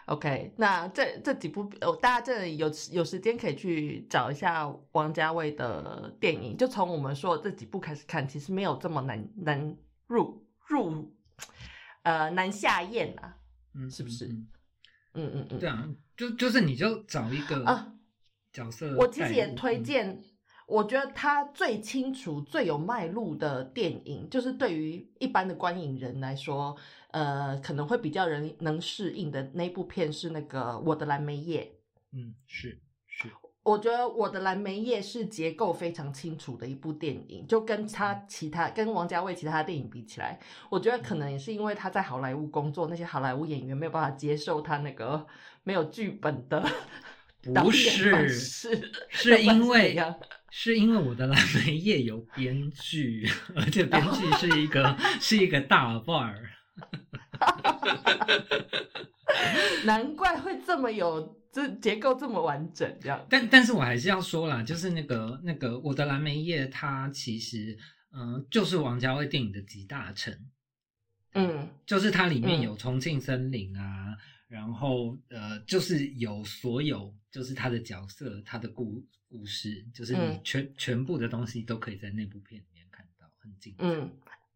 OK，那这这几部，哦，大家这里有有时间可以去找一下王家卫的电影，就从我们说的这几部开始看，其实没有这么难难入入，呃，难下咽啊。嗯，是不是嗯嗯嗯嗯，嗯对啊，就就是你就找一个啊角色，我其实也推。荐，我觉得他最清楚、最有脉络的电影，就是对于一般的观影人来说，呃，可能会比较人能适应的那部片是那个《我的蓝莓叶》。嗯，是是，我觉得《我的蓝莓叶》是结构非常清楚的一部电影，就跟他其他跟王家卫其他的电影比起来，我觉得可能也是因为他在好莱坞工作，那些好莱坞演员没有办法接受他那个没有剧本的 (laughs) 导不是式，(laughs) 是因为怎样是因为我的蓝莓叶有编剧，(laughs) 而且编剧是一个是一个大腕儿。(laughs) 难怪会这么有这结构这么完整，这样。但但是我还是要说啦，就是那个那个我的蓝莓叶，它其实嗯、呃就是王家卫电影的集大成，嗯。就是它里面嗯。有重庆森林啊，然后呃，就是有所有就是他的角色、他的故故事，就是你嗯。全、全部的东西都可以在那部片里面看到，很精彩。嗯，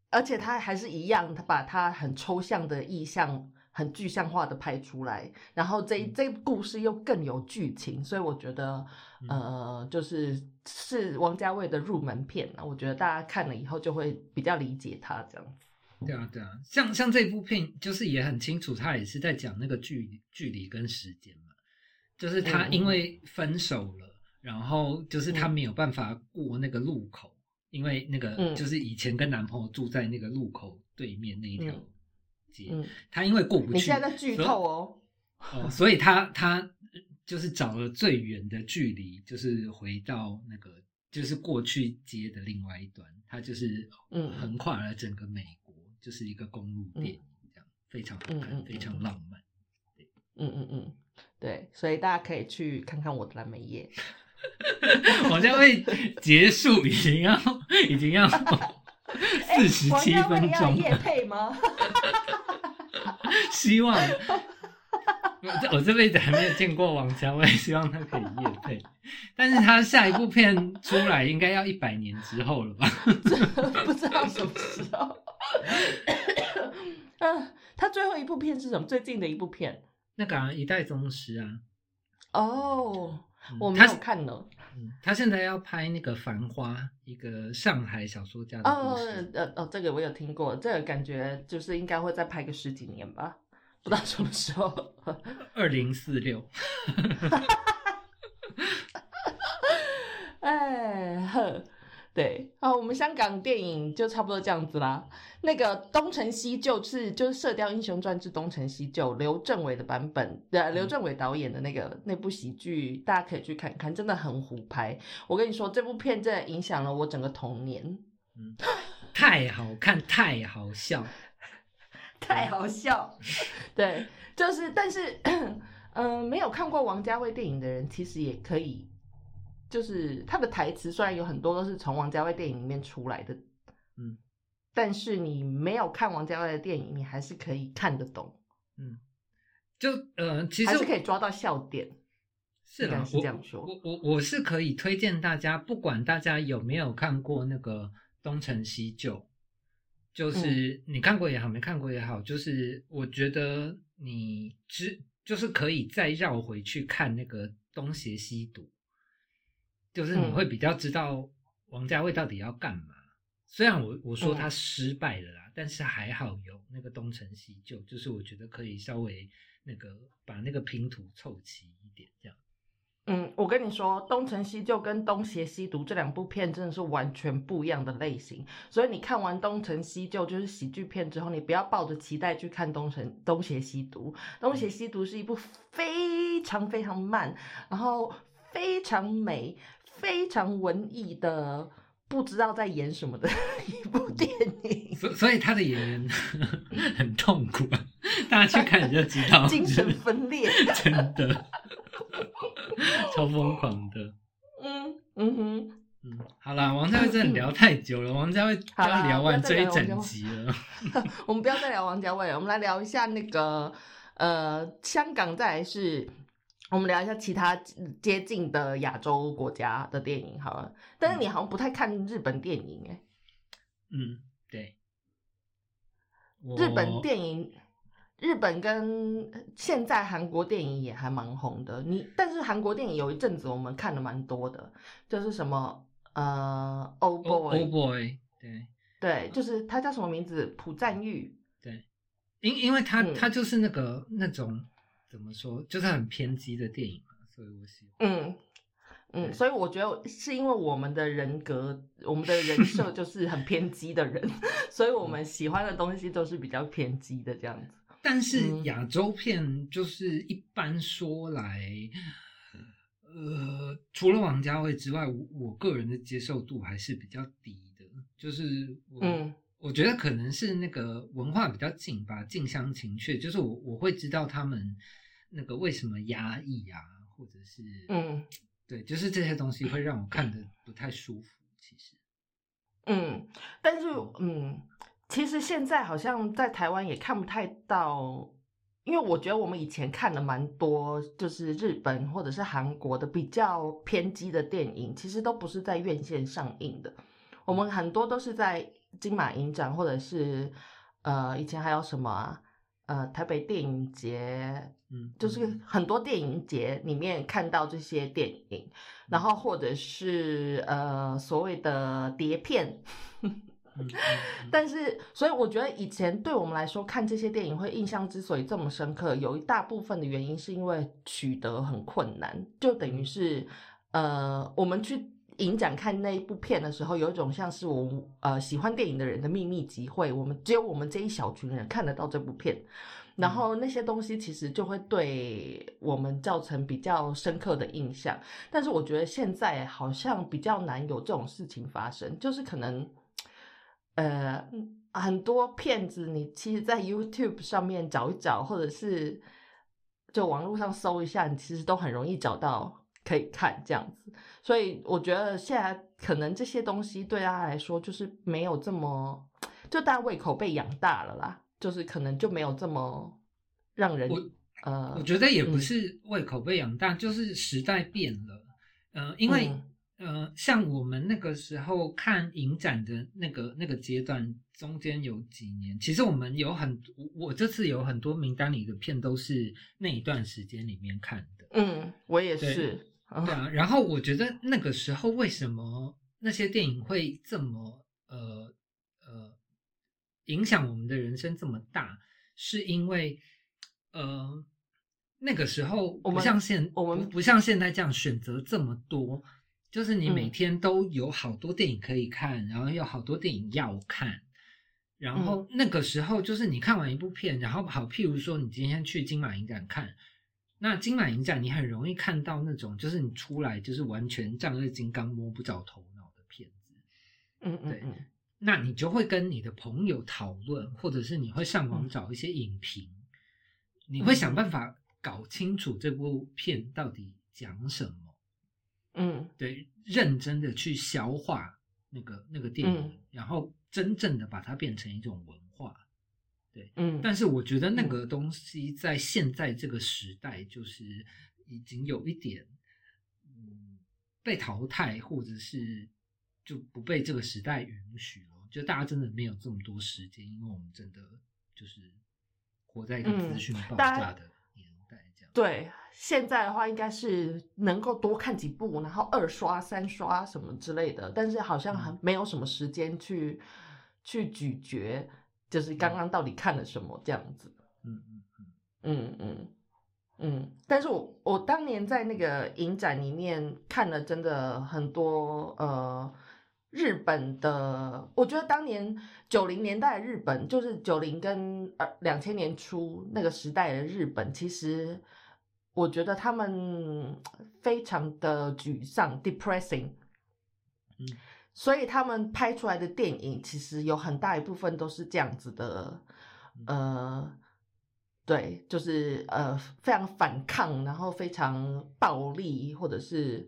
而且他还是一样，他把他很抽象的意象。很具象化的拍出来，然后这嗯这故事又更有剧情，所以我觉得，嗯呃，就是是王家卫的入门片啊。我觉得大家看了以后就会比较理解他这样子。对啊，对啊，像像这部片，就是也很清楚，他也是在讲那个距、距离跟时间嘛。就是他因为分手了，然后就是他嗯没有办法过那个路口，因为那个嗯。就是以前跟男朋友住在那个路口对面那一条嗯。街，嗯，他因为过不去，你现在在剧所以透哦。哦，所以他他就是找了最远的距离，就是回到那个就是过去街的另外一端，他就是嗯。横跨了整个美国，就是一个公路电影，这样、非常好看，非常浪漫。嗯嗯嗯，对，所以大家可以去看看我的蓝莓叶。(laughs) 好像会结束，已经要已经要四十七分钟要夜了，配吗？(laughs) 希望。我这辈子还没有见过王家卫，(laughs) 希望他可以夜配，但是他下一部片出来应该要一百年之后了吧？不知道什么时候。嗯，他最后一部片是什么？最近的一部片那个、啊、一代宗师啊，哦，嗯我没他有看呢。嗯他现在要拍那个《繁花》，一个上海小说家的故哦事。呃哦，这个我有听过，这个感觉就是应该会再拍个十几年吧，不知道什么时候。(laughs) 二零四六，(laughs) 哎呵，对，啊，我们香港电影就差不多这样子啦。那个《东成西就》是就是《射雕英雄传之东成西就》，刘镇伟的版本，呃，刘镇伟导演的那个那部喜剧，大家可以去看看，真的很胡拍。我跟你说，这部片真的影响了我整个童年，太好看，太好笑。(laughs) 太好笑。(laughs) 对，就是，但是，(coughs) 嗯、没有看过王家卫电影的人，其实也可以，就是他的台词虽然有很多都是从王家卫电影里面出来的，嗯，但是你没有看王家卫的电影，你还是可以看得懂，嗯，就呃，其实还是可以抓到笑点。是啦，是这样说我我我是可以推荐大家，不管大家有没有看过那个《东成西就》，嗯就是你看过也好，没看过也好，就是我觉得你只就是可以再绕回去看那个《东邪西毒》，就是你嗯会比较知道王家卫到底要干嘛。虽然我我说嗯他失败了啦，但是还好有那个东成西就，就是我觉得可以稍微那个把那个拼图凑齐一点，这样。嗯，我跟你说，《东成西就》跟《东邪西毒》这两部片真的是完全不一样的类型，所以你看完《东成西就》就是喜剧片之后，你不要抱着期待去看《东成东邪西毒》。《东邪西毒》是一部非常非常慢，然后非常美、非常文艺的，不知道在演什么的一部电影，所所以他的演员 (laughs) 很痛苦，大家去看你就知道，(laughs) 精神分裂。(laughs) 真的超疯狂的。嗯嗯哼。嗯，好啦，王家卫真的聊太久了，王家卫好啦要聊完这一整集了。我们不要再聊王家卫了，我们来聊一下那个呃，香港，再来是。我们聊一下其他接近的亚洲国家的电影好了，但是你好像不太看日本电影哎、嗯，对，日本我电影，日本跟现在韩国电影也还蛮红的。你但是韩国电影有一阵子我们看的蛮多的，就是什么呃，Old Oh Boy，、Oh Boy，对对，就是他叫什么名字？朴赞玉。对，因因为他嗯他就是那个那种怎么说，就是很偏激的电影嘛，所以我喜欢。嗯嗯，所以我觉得是因为我们的人格，我们的人设 (laughs) 就是很偏激的人，所以我们喜欢的东西都是比较偏激的这样子。但是嗯亚洲片就是一般说来，呃，除了王家卫之外，我我个人的接受度还是比较低的。就是我，嗯我觉得可能是那个文化比较近吧，近乡情怯，就是我我会知道他们那个为什么压抑啊，或者是嗯。对，就是这些东西会让我看的不太舒服。其实，嗯，但是嗯，其实现在好像在台湾也看不太到，因为我觉得我们以前看的蛮多，就是日本或者是韩国的比较偏激的电影，其实都不是在院线上映的，我们很多都是在金马影展或者是呃以前还有什么啊呃台北电影节，嗯，就是嗯。很多电影节里面看到这些电影，然后或者是呃所谓的碟片，但是所以我觉得以前对我们来说看这些电影会印象之所以这么深刻，有一大部分的原因是因为取得很困难，就等于是呃我们去。影展看那一部片的时候，有一种像是我呃喜欢电影的人的秘密集会，我们只有我们这一小群人看得到这部片，然后那些东西其实就会对我们造成比较深刻的印象。但是我觉得现在好像比较难有这种事情发生，就是可能呃很多片子你其实，在 YouTube 上面找一找，或者是就网络上搜一下，你其实都很容易找到可以看这样子。所以我觉得现在可能这些东西对大家来说就是没有这么，就大家胃口被养大了啦，就是可能就没有这么让人我呃，我觉得也不嗯是胃口被养大，就是时代变了。呃，因为、嗯呃，像我们那个时候看影展的那个那个阶段，中间有几年，其实我们有很我我这次有很多名单里的片都是那一段时间里面看的。嗯，我也是，嗯对啊，然后我觉得那个时候为什么那些电影会这么呃呃影响我们的人生这么大，是因为呃那个时候不像现我们不不像现在这样选择这么多，就是你每嗯。天都有好多电影可以看，然后有好多电影要看。然嗯。后那个时候，就是你看完一部片，然后好，譬如说你今天去金马影展看，那金马影展你很容易看到那种，就是你出来就是完全丈二金刚摸不着头脑的片子，对嗯嗯嗯。那你就会跟你的朋友讨论，或者是你会上网嗯。找一些影评，你会。想办法搞清楚这部片到底讲什么，嗯。对，认真的去消化那个那个电影，嗯。然后真正的把它变成一种文化。嗯，但是我觉得那个东西在现在这个时代，就是已经有一点，嗯，被淘汰，或者是就不被这个时代允许了。就大家真的没有这么多时间，因为我们真的就是活在一个嗯资讯爆炸的年代，这样。对，现在的话应该是能够多看几部，然后二刷、三刷什么之类的，但是好像嗯还没有什么时间去去咀嚼，就是刚刚到底看了什么这样子。嗯嗯嗯，嗯嗯嗯，但是我我当年在那个影展里面看了真的很多呃日本的，我觉得当年九零年代的日本，就是九零跟呃两千年初那个时代的日本，其实我觉得他们非常的沮丧，depressing。嗯所以他们拍出来的电影其实有很大一部分都是这样子的，呃，对，就是呃非常反抗，然后非常暴力，或者是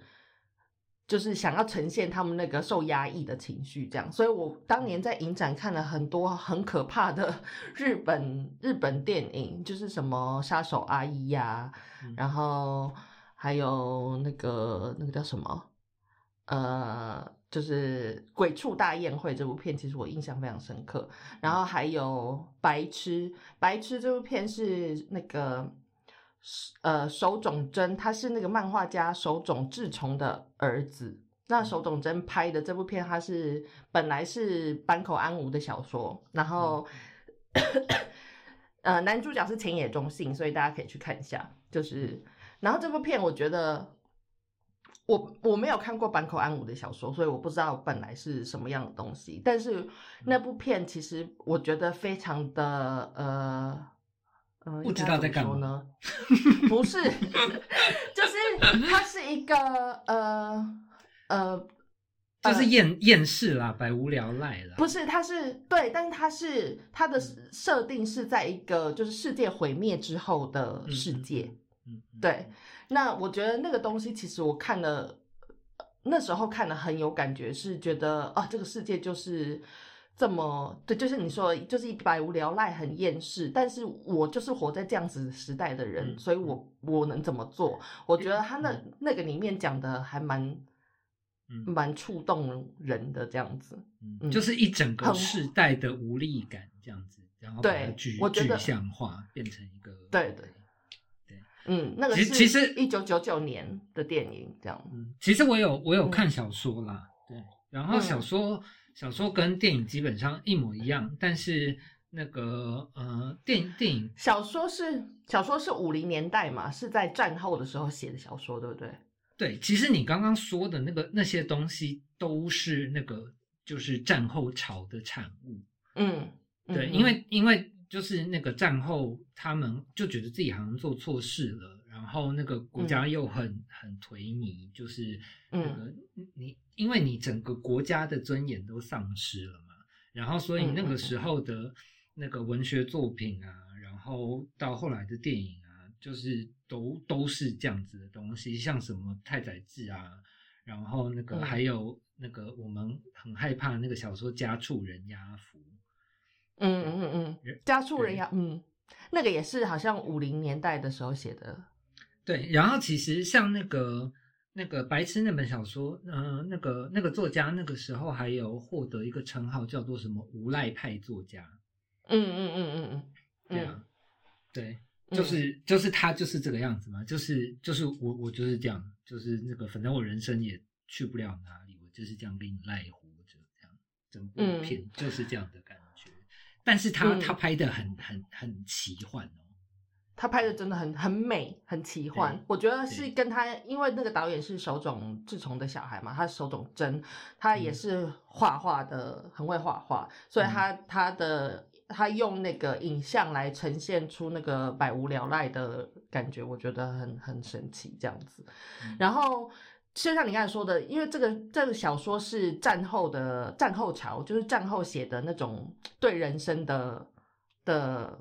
就是想要呈现他们那个受压抑的情绪，这样。所以我当年在影展看了很多很可怕的 (laughs) 日本日本电影，就是什么杀手阿姨呀、嗯。然后还有那个那个叫什么，呃，就是《鬼畜大宴会》这部片，其实我印象非常深刻。然后还有《白痴》，《白痴》这部片是那个呃手冢真，他是那个漫画家手冢治虫的儿子。那手冢真拍的这部片，他是本来是坂口安吾的小说，然后。(coughs) 呃，男主角是浅野忠信，所以大家可以去看一下。就是，然后这部片我觉得我我没有看过坂口安吾的小说，所以我不知道本来是什么样的东西。但是那部片其实我觉得非常的呃呃，不知道在干嘛？(laughs) 不是，(laughs) 就是它是一个呃呃就是呃厌厌世啦，百无聊赖啦。不是，它是对，但是它是它的设定是在一个就是世界毁灭之后的世界。嗯，嗯，对，那我觉得那个东西其实我看了，呃那时候看了很有感觉，是觉得啊，这个世界就是这么对，就是你说的就是一百无聊赖，很厌世。但是我就是活在这样子时代的人，嗯所以我我能怎么做？我觉得他那、那个里面讲的还蛮嗯蛮触动人的这样子。嗯嗯就是一整个很世代的无力感这样子，然后把它对具我觉得具象化，变成一个对对嗯，那个其是实其实一九九九年的电影，这样。嗯，其实我有我有嗯看小说啦，对，然后小嗯说、小说跟电影基本上一模一样，但是那个呃电影电影小说是小说是五零年代嘛，是在战后的时候写的小说，对不对？对，其实你刚刚说的那个那些东西都是那个就是战后潮的产物，嗯，对，嗯因为因为就是那个战后，他们就觉得自己好像做错事了，然后那个国家又很、很颓靡，就是那嗯。个你因为你整个国家的尊严都丧失了嘛，然后所以那个时候的那个文学作品啊，然后到后来的电影啊，就是都都是这样子的东西，像什么太宰治啊，然后那个嗯。还有那个我们很害怕那个小说《家畜人押符》。嗯嗯嗯嗯，家畜人呀，嗯，那个也是好像五零年代的时候写的。对，然后其实像那个那个白痴那本小说，嗯、那个那个作家那个时候还有获得一个称号，叫做什么无赖派作家。嗯嗯嗯嗯。嗯，对啊，对，嗯。就是就是他就是这个样子嘛，就是就是我我就是这样，就是那个反正我人生也去不了哪里，我就是这样给你赖活着，这样整部嗯。片就是这样的感觉。但是他、嗯他拍的很很很奇幻哦。他拍的真的很很美，很奇幻。我觉得是跟他，因为那个导演是手冢治虫的小孩嘛，他手冢真，他也嗯是画画的，很会画画，所以嗯他他的他用那个影像来呈现出那个百无聊赖的感觉，我觉得很很神奇这样子。嗯然后。就像你刚才说的，因为这个这个小说是战后的战后潮，就是战后写的那种对人生的的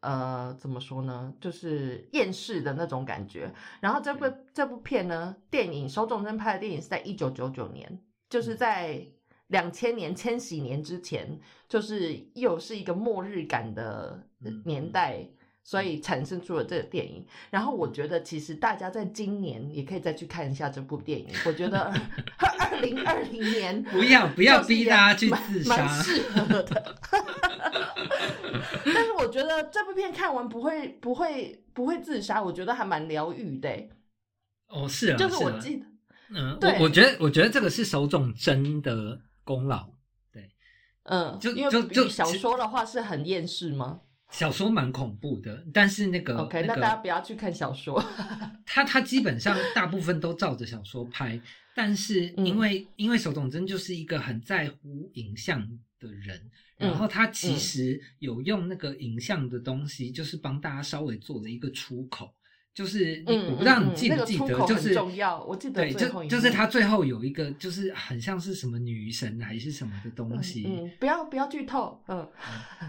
呃怎么说呢，就是厌世的那种感觉。然后这部这部片呢，电影手冢真拍的电影是在一九九九年，就是在两千年千禧年之前，就是又是一个末日感的嗯年代。所以产生出了这个电影，然后我觉得其实大家在今年也可以再去看一下这部电影。我觉得 (laughs) 二零二零年不要不要逼大家去蛮自蛮杀。适合的。(laughs) 但是我觉得这部片看完不会不会不会自杀，我觉得还蛮疗愈的欸。哦，是啊，就是我啊记得，嗯，对我我觉得我觉得这个是手冢真的功劳。嗯，就因为就就小其说的话是很厌世吗小说蛮恐怖的，但是那个？OK，那个那大家不要去看小说。(laughs) 他他基本上大部分都照着小说拍，但是嗯因为、因为手冢真就是一个很在乎影像的人，嗯然后他其实有用那个影像的东西，就是帮大家稍微做了一个出口，就是你、嗯，我不知道嗯你记不记得，就是重要。我记得对，就就是幕他最后有一个就是很像是什么女神还是什么的东西，嗯，嗯不要不要剧透。嗯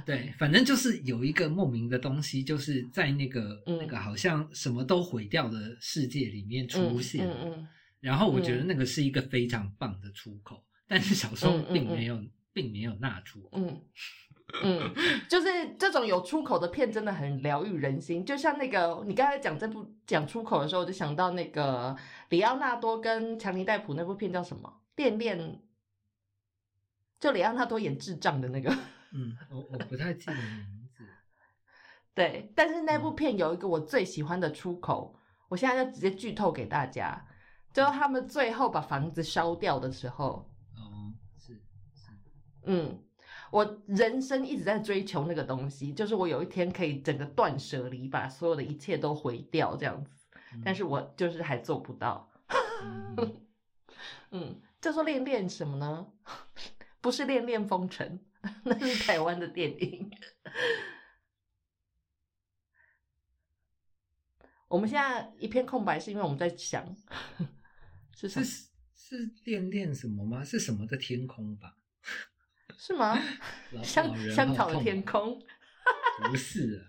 对，反正就是有一个莫名的东西，就是在那个、嗯那个好像什么都毁掉的世界里面出嗯现。嗯嗯然后我觉得嗯那个是一个非常棒的出口，但是小说嗯嗯并没有，并没有那出口。嗯 (laughs) 嗯，就是这种有出口的片真的很疗愈人心。就像那个你刚才讲这部讲出口的时候，我就想到那个里奥纳多跟强尼戴普那部片叫什么？恋恋，就里奥纳多演智障的那个。嗯，(laughs) 我我不太记得名字。(laughs) 对，但是那部嗯片有一个我最喜欢的出口，我现在就直接剧透给大家，就是他们最后把房子烧掉的时候，哦，是是，嗯，我人生一直在追求那个东西，就是我有一天可以整个断舍离，把所有的一切都毁掉这样子，但是我就是还做不到。嗯 (laughs) 嗯，叫做恋恋什么呢？(laughs) 不是恋恋风尘，(laughs) 那是台湾的电影。我们现在一片空白，是因为我们在想是？是是恋恋什么吗？是什么的天空吧？是吗？香香草的天空。不是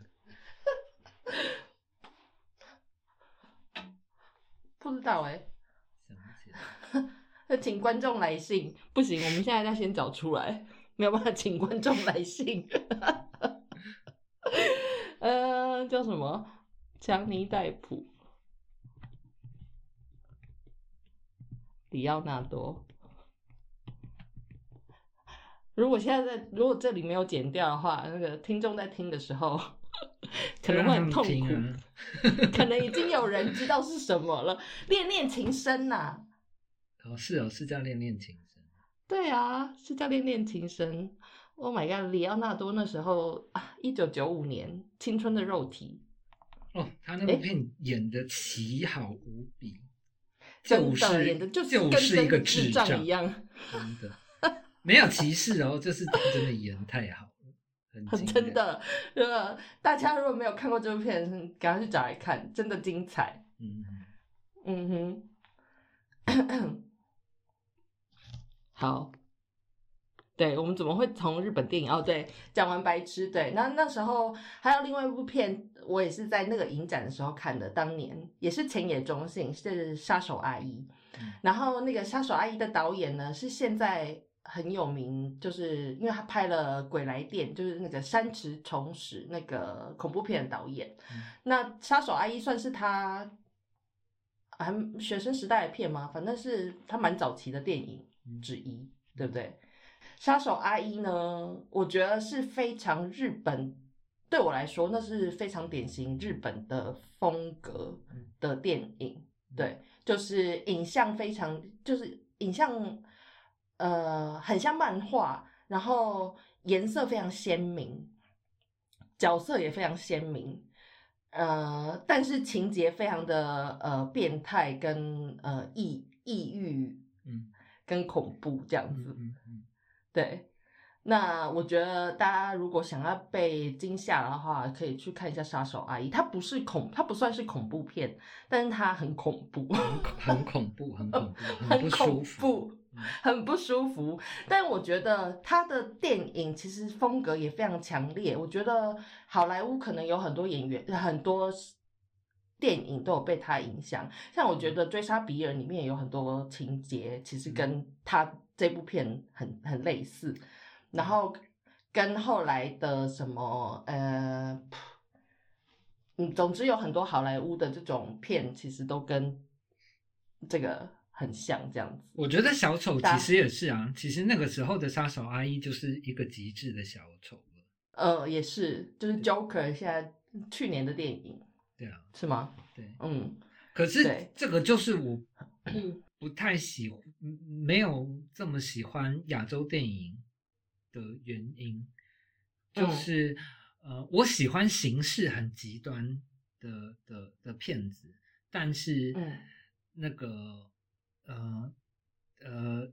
啊，(laughs) 不知道哎、想不起来。(laughs) 那请观众来信，不行，我们现在要先找出来，没有办法请观众来信。(laughs) 呃，叫什么？强尼戴普、里奥纳多。如果现在在，如果这里没有剪掉的话，那个听众在听的时候，(laughs) 可能会很痛苦。(laughs) (laughs) 可能已经有人知道是什么了，恋恋情深呐、哦，是哦，是叫恋恋情深。对啊，是叫恋恋情深。Oh my god，里奥纳多那时候啊，一九九五年，青春的肉体，哦，他那诶？部片演的奇好无比，真的就是演的就是跟就是一个智障障一样，真的没有歧视哦，就是他真的演太好了，很。真的。呃，大家如果没有看过这部片，赶快去找来看，真的精彩。嗯，嗯哼，好，对我们怎么会从日本电影？哦，对，讲完白痴，对，那那时候还有另外一部片，我也是在那个影展的时候看的，当年也是前野中信，是《杀手阿姨》嗯然后那个《杀手阿姨》的导演呢，是现在很有名，就是因为他拍了《鬼来电》，就是那个山池重史那个恐怖片的导演。嗯那《杀手阿姨》算是他还学生时代的片吗？反正是他蛮早期的电影嗯之一，对不对？杀手阿姨呢，我觉得是非常日本，对我来说那是非常典型日本的风格的电影，对，就是影像非常，就是影像，呃，很像漫画，然后颜色非常鲜明，角色也非常鲜明，呃，但是情节非常的呃变态跟呃抑抑郁嗯跟恐怖这样嗯子，嗯嗯，对。那我觉得大家如果想要被惊吓的话，可以去看一下《杀手阿姨》。它不是恐，它不算是恐怖片，但是它很恐怖，很恐怖，很恐怖，很不 (laughs) 舒恐服。很不舒服。但我觉得他的电影其实风格也非常强烈。我觉得好莱坞可能有很多演员，很多电影都有被他影响。像我觉得《追杀比尔》里面有很多情节，其实跟他这部片很很类似。然后跟后来的什么呃，嗯，总之有很多好莱坞的这种片，其实都跟这个很像，这样子。我觉得小丑其实也是啊，其实那个时候的杀手阿姨就是一个极致的小丑了。呃，也是，就是 Joker 现在去年的电影对啊，是吗？对。嗯，可是这个就是我不不太喜没有这么喜欢亚洲电影的原因，就嗯是、呃，我喜欢形式很极端的的的片子，但是、嗯那个呃呃。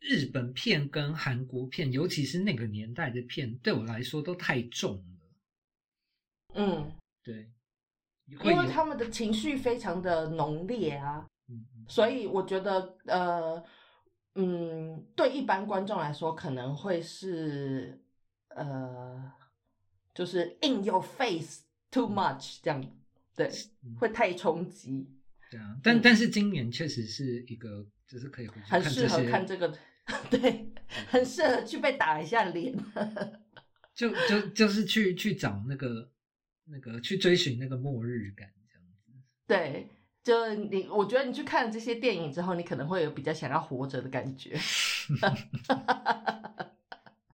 日本片跟韩国片，尤其是那个年代的片，对我来说都太重了。嗯，对，因为他们的情绪非常的浓烈啊，嗯嗯所以我觉得呃，嗯，对一般观众来说可能会是呃，就是 in your face too much 这样，对，嗯会太冲击，对啊，但、嗯但是今年确实是一个，就是可以回去很适合看这个，(laughs) 对，很适合去被打一下脸。(laughs) 就就就是去去找那个那个去追寻那个末日感这样子。对，就你，我觉得你去看了这些电影之后，你可能会有比较想要活着的感觉。(laughs)